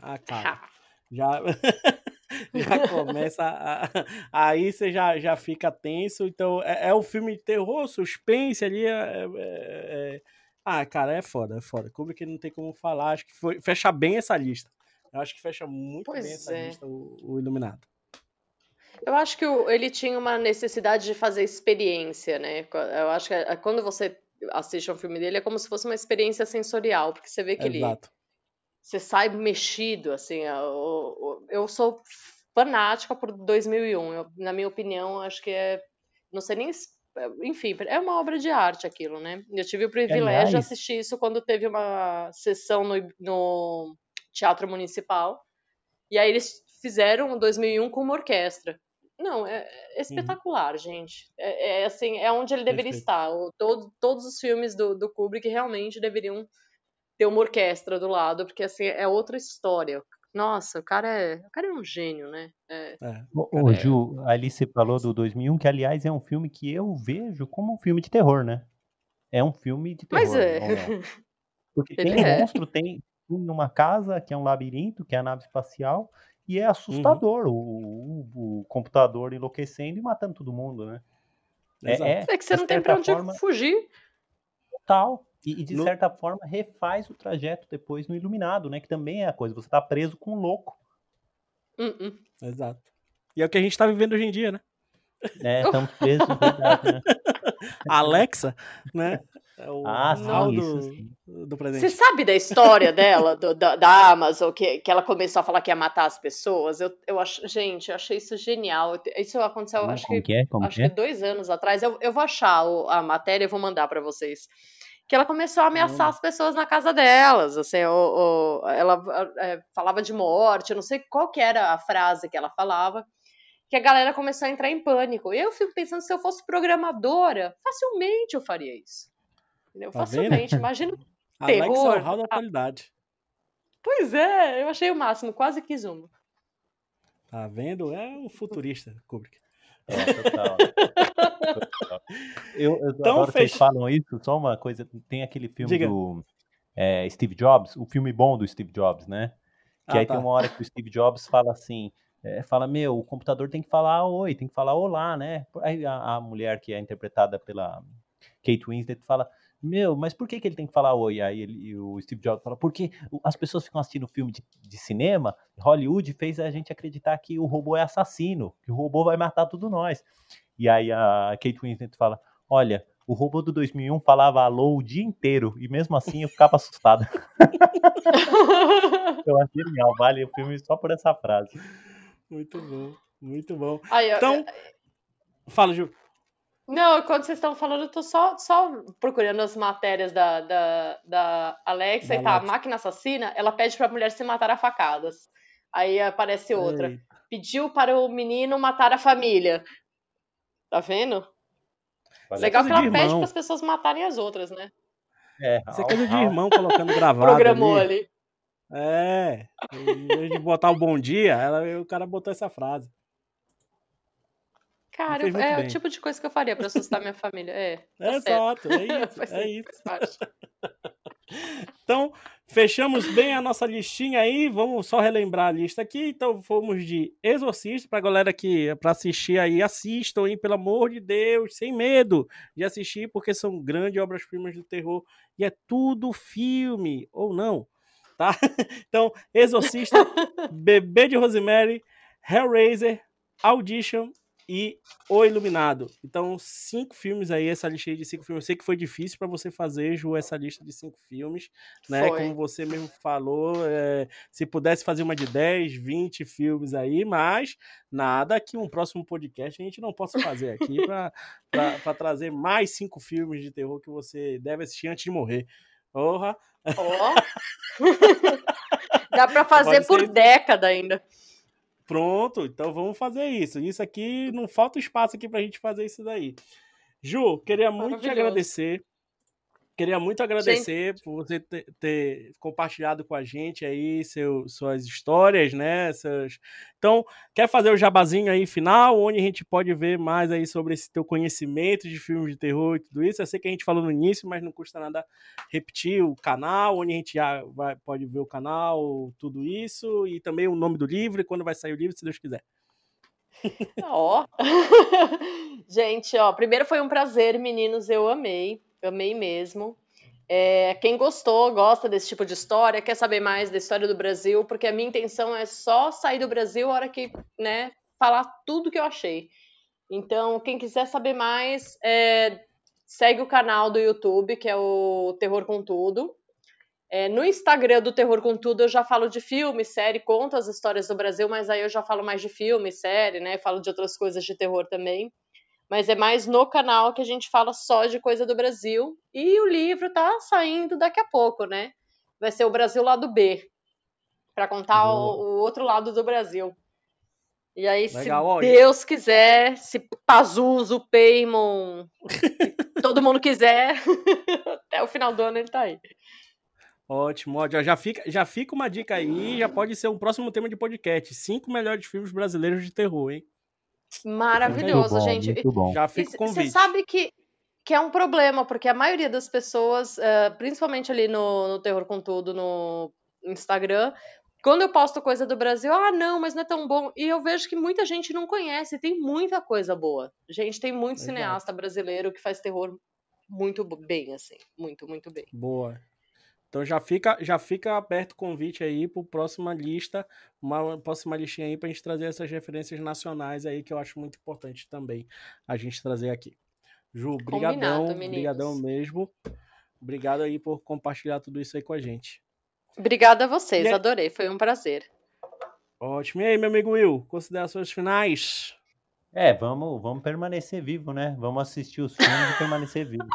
Ah, cara. Já, já começa. A, aí você já, já fica tenso. Então, é, é um filme de terror, suspense ali. é- é- é- ah, cara, é foda, é foda. Kubrick não tem como falar. Acho que foi, fecha bem essa lista. Eu acho que fecha muito Pois bem essa é. lista, o, o Iluminado. Eu acho que o- ele tinha uma necessidade de fazer experiência, né? Eu acho que é- quando você assiste um filme dele é como se fosse uma experiência sensorial, porque você vê que ele Exato. Você sai mexido, assim. Eu, eu sou fanática por 2001. Eu, na minha opinião, acho que é. Não sei nem. Enfim, é uma obra de arte aquilo, né? Eu tive o privilégio Aliás, de assistir isso quando teve uma sessão no, no Teatro Municipal. E aí eles fizeram 2001 com uma orquestra. Não, é, é uhum. espetacular, uhum. gente. É, é, assim, é onde ele deveria Perfeito. estar. O, todo, todos os filmes do, do Kubrick realmente deveriam ter uma orquestra do lado, porque assim, é outra história. Nossa, o cara é, o cara é um gênio, né? É, é. Ô, Ju, ali você falou do 2001, que aliás é um filme que eu vejo como um filme de terror, né? É um filme de terror. Mas é. é? Porque Ele tem é. monstro, tem numa casa que é um labirinto, que é a nave espacial, e é assustador uhum. o, o, o, computador enlouquecendo e matando todo mundo, né? É, é, é, que você não tem pra onde forma, fugir. Total. E, e de no... certa forma refaz o trajeto depois no Iluminado, né? Que também é a coisa. Você tá preso com um louco. Uh -uh. Exato. E é o que a gente tá vivendo hoje em dia, né? É, estamos presos, verdade, né? Alexa, né? É o ah, sim, do, sim. do presente. Você sabe da história dela, do, da, da, Amazon, que, que ela começou a falar que ia matar as pessoas? Eu, eu acho, gente, eu achei isso genial. Isso aconteceu, Como, acho, que, que é? acho que, é? dois anos atrás. Eu, eu vou achar o, a matéria e vou mandar para vocês que ela começou a ameaçar hum. as pessoas na casa delas, assim, o, o ela é, falava de morte, eu não sei qual que era a frase que ela falava, que a galera começou a entrar em pânico. Eu fico pensando, se eu fosse programadora, facilmente eu faria isso. Entendeu? Tá facilmente, vendo? imagina o terror. Alexa da atualidade. Pois é, eu achei o máximo, quase quis uma. Tá vendo? É um futurista, Kubrick. É, total. total. Eu, eu então, adoro fech... vocês falam isso, só uma coisa, tem aquele filme Diga. do é, Steve Jobs, o filme bom do Steve Jobs, né? Que ah, aí tá. tem uma hora que o Steve Jobs fala assim, é, fala, meu, o computador tem que falar oi, tem que falar olá, né? Aí a, a mulher que é interpretada pela Kate Winslet fala, meu, mas por que, que ele tem que falar oi? Aí ele, o Steve Jobs fala, porque as pessoas ficam assistindo filme de, de, cinema, Hollywood fez a gente acreditar que o robô é assassino, que o robô vai matar tudo nós. E aí a Kate Winslet fala, olha, o robô do 2001 falava alô o dia inteiro, e mesmo assim eu ficava assustada. eu acho genial, vale o filme só por essa frase. Muito bom, muito bom. Aí, então, eu... fala, Ju. Não, quando vocês estão falando, eu tô só, só procurando as matérias da, da, da Alexa da e tá, Alexa. a máquina assassina, ela pede pra mulher se matar a facadas. Aí aparece outra. Ei. Pediu para o menino matar a família. Tá vendo? Parece Legal que ela pede para as pessoas matarem as outras, né? É, Isso é coisa de irmão colocando gravado. Programou ali. ali. É, em vez de botar o bom dia, ela, o cara botou essa frase. Cara, é bem. o tipo de coisa que eu faria para assustar minha família. É, tá é exato, é isso. é isso. então, fechamos bem a nossa listinha aí. Vamos só relembrar a lista aqui. Então, fomos de Exorcista para galera que para assistir aí, assistam, hein, pelo amor de Deus, sem medo de assistir, porque são grandes obras-primas do terror e é tudo filme ou não, tá? Então, Exorcista, Bebê de Rosemary, Hellraiser, Audition e O Iluminado. Então, cinco filmes aí, essa lista de cinco filmes. Eu sei que foi difícil para você fazer, Ju, essa lista de cinco filmes, né? Foi. Como você mesmo falou, é, se pudesse fazer uma de 10, 20 filmes aí, mas nada que um próximo podcast a gente não possa fazer aqui para trazer mais cinco filmes de terror que você deve assistir antes de morrer. Porra! Oh. Dá para fazer por década ainda. Pronto, então vamos fazer isso. Isso aqui, não falta espaço aqui pra gente fazer isso daí. Ju, queria muito te agradecer. Queria muito agradecer gente. por você ter, ter, compartilhado com a gente aí seu, suas histórias, né? Seus... Então, quer fazer o jabazinho aí final, onde a gente pode ver mais aí sobre esse teu conhecimento de filmes de terror e tudo isso? Eu sei que a gente falou no início, mas não custa nada repetir o canal, onde a gente já vai, pode ver o canal, tudo isso, e também o nome do livro e quando vai sair o livro, se Deus quiser. Ó. gente, ó, primeiro foi um prazer, meninos, eu amei amei mesmo. É, quem gostou, gosta desse tipo de história, quer saber mais da história do Brasil, porque a minha intenção é só sair do Brasil a hora que, né, falar tudo que eu achei. Então, quem quiser saber mais, é, segue o canal do YouTube, que é o Terror com Tudo. É, no Instagram do Terror com Tudo eu já falo de filme, série, conto as histórias do Brasil, mas aí eu já falo mais de filme, série, né? Falo de outras coisas de terror também. Mas é mais no canal que a gente fala só de coisa do Brasil. E o livro tá saindo daqui a pouco, né? Vai ser o Brasil lado B. Para contar o, o, outro lado do Brasil. E aí, Legal, se Deus quiser, se Pazuzu, Paymon, todo mundo quiser, até o final do ano ele tá aí. Ótimo, ótimo. Já fica, já fica uma dica aí, já pode ser um próximo tema de podcast. Cinco melhores filmes brasileiros de terror, hein? Maravilhoso, bom, gente. Já fica o convite. Você sabe que, que é um problema, porque a maioria das pessoas, uh, principalmente ali no, no Terror com Tudo, no Instagram, quando eu posto coisa do Brasil, ah, não, mas não é tão bom. E eu vejo que muita gente não conhece, tem muita coisa boa. Gente, tem muito Exato. cineasta brasileiro que faz terror muito bem, assim. Muito, muito bem. Boa. Então já fica, já fica aberto o convite aí para próxima lista, uma próxima listinha aí para a gente trazer essas referências nacionais aí que eu acho muito importante também a gente trazer aqui. Ju, brigadão, brigadão mesmo. Obrigado aí por compartilhar tudo isso aí com a gente. Obrigada a vocês, adorei, foi um prazer. Ótimo. E aí, meu amigo Will, considerações finais? É, vamos, vamos permanecer vivo, né? Vamos assistir os filmes e permanecer vivo.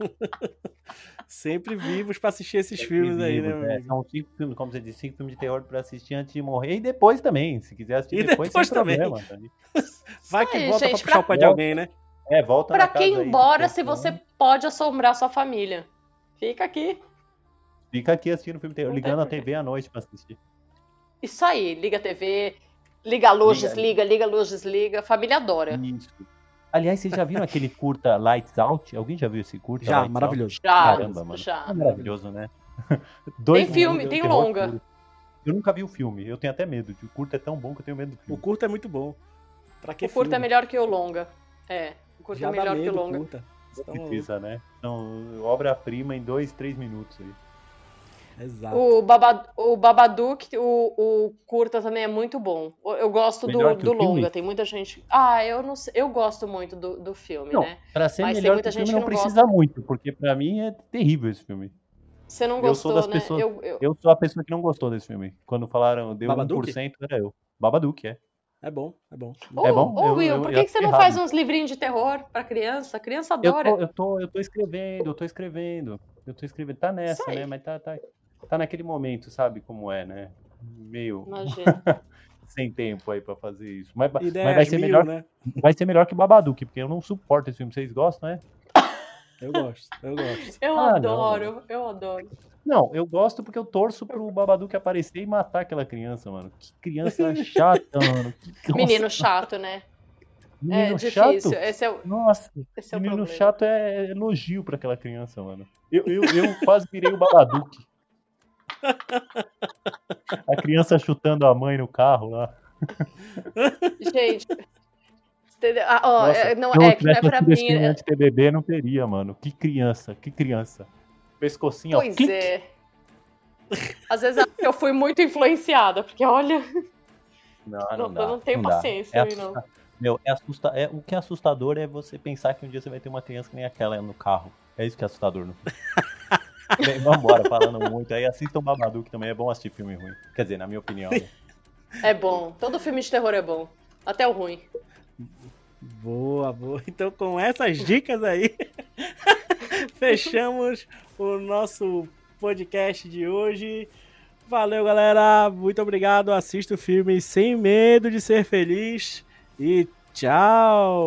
Sempre vivos para assistir esses Sempre filmes vivos, aí, né? É, são cinco filmes, como você disse, cinco filmes de terror para assistir antes de morrer e depois também, se quiser assistir e depois, depois também. Problema, tá Vai que volta gente, pra puxar pra... o pé de alguém, né? É, volta Pra quem embora se você pode assombrar sua família. Fica aqui. Fica aqui assistindo o filme terror, ligando a TV à noite para assistir. Isso aí, liga a TV, liga a luz, liga, desliga, liga a luz, desliga. Família adora. Isso. Aliás, vocês já viram aquele curta Lights Out? Alguém já viu esse curta? Já, Lights maravilhoso. Já, Caramba, mano. Já. É maravilhoso, né? Dois tem filme, tem longa. Eu nunca vi o filme, eu tenho até medo. O curta é tão bom que eu tenho medo do filme. O curta é muito bom. Pra que o curta é melhor que o longa. É, o curta já é melhor que o longa. Curta. Precisa, né? Então, obra-prima em dois, três minutos aí. Exato. O, Babad o Babadook, o, o curta também é muito bom. Eu gosto do, do longa, tem muita gente. Ah, eu não sei, eu gosto muito do, do filme, não, né? Pra ser Mas melhor filme não, não precisa gosta. muito, porque pra mim é terrível esse filme. Você não gostou, eu sou das né? Pessoas, eu, eu... eu, sou a pessoa que não gostou desse filme. Quando falaram deu Babadook? 1%, era eu. Babadook, é. É bom, é bom. Ô, é bom? Ô, Will, eu, por que, que você não faz uns livrinhos de terror pra criança? A criança adora. Eu tô, eu tô, eu tô escrevendo, eu tô escrevendo. Eu tô escrevendo. Tá nessa, né? Mas tá, tá, tá naquele momento, sabe como é, né? Meio sem tempo aí para fazer isso. Mas, mas vai ser mil, melhor, né? vai ser melhor que Babadook, porque eu não suporto esse filme. Vocês gostam, né? Eu gosto, eu gosto. Eu ah, adoro, não. eu adoro. Não, eu gosto porque eu torço pro Babadook aparecer e matar aquela criança, mano. Que criança chata, mano. Que... Menino chato, né? Menino é chato? difícil. Esse é o... Nossa, esse é menino chato é elogio para aquela criança, mano. Eu, eu, eu quase virei o Babadook. A criança chutando a mãe no carro lá. Gente. Ah, ó, Nossa, é, não, é que não é pra mim. Ter bebê, não teria, mano. Que criança, que criança. Pescocinho, pois ó. Pois é. Às vezes eu fui muito influenciada, porque olha. Não, não, não, dá, eu não tenho não paciência é aí, não. Meu, é assusta... é, o que é assustador é você pensar que um dia você vai ter uma criança que nem aquela no carro. É isso que é assustador. No... Bem, vambora, falando muito. Aí assistam Babadook também, é bom assistir filme ruim. Quer dizer, na minha opinião. Né? É bom. Todo filme de terror é bom. Até o ruim. Boa, boa. Então, com essas dicas aí, fechamos o nosso podcast de hoje. Valeu, galera. Muito obrigado. Assista o filme Sem Medo de Ser Feliz. E tchau!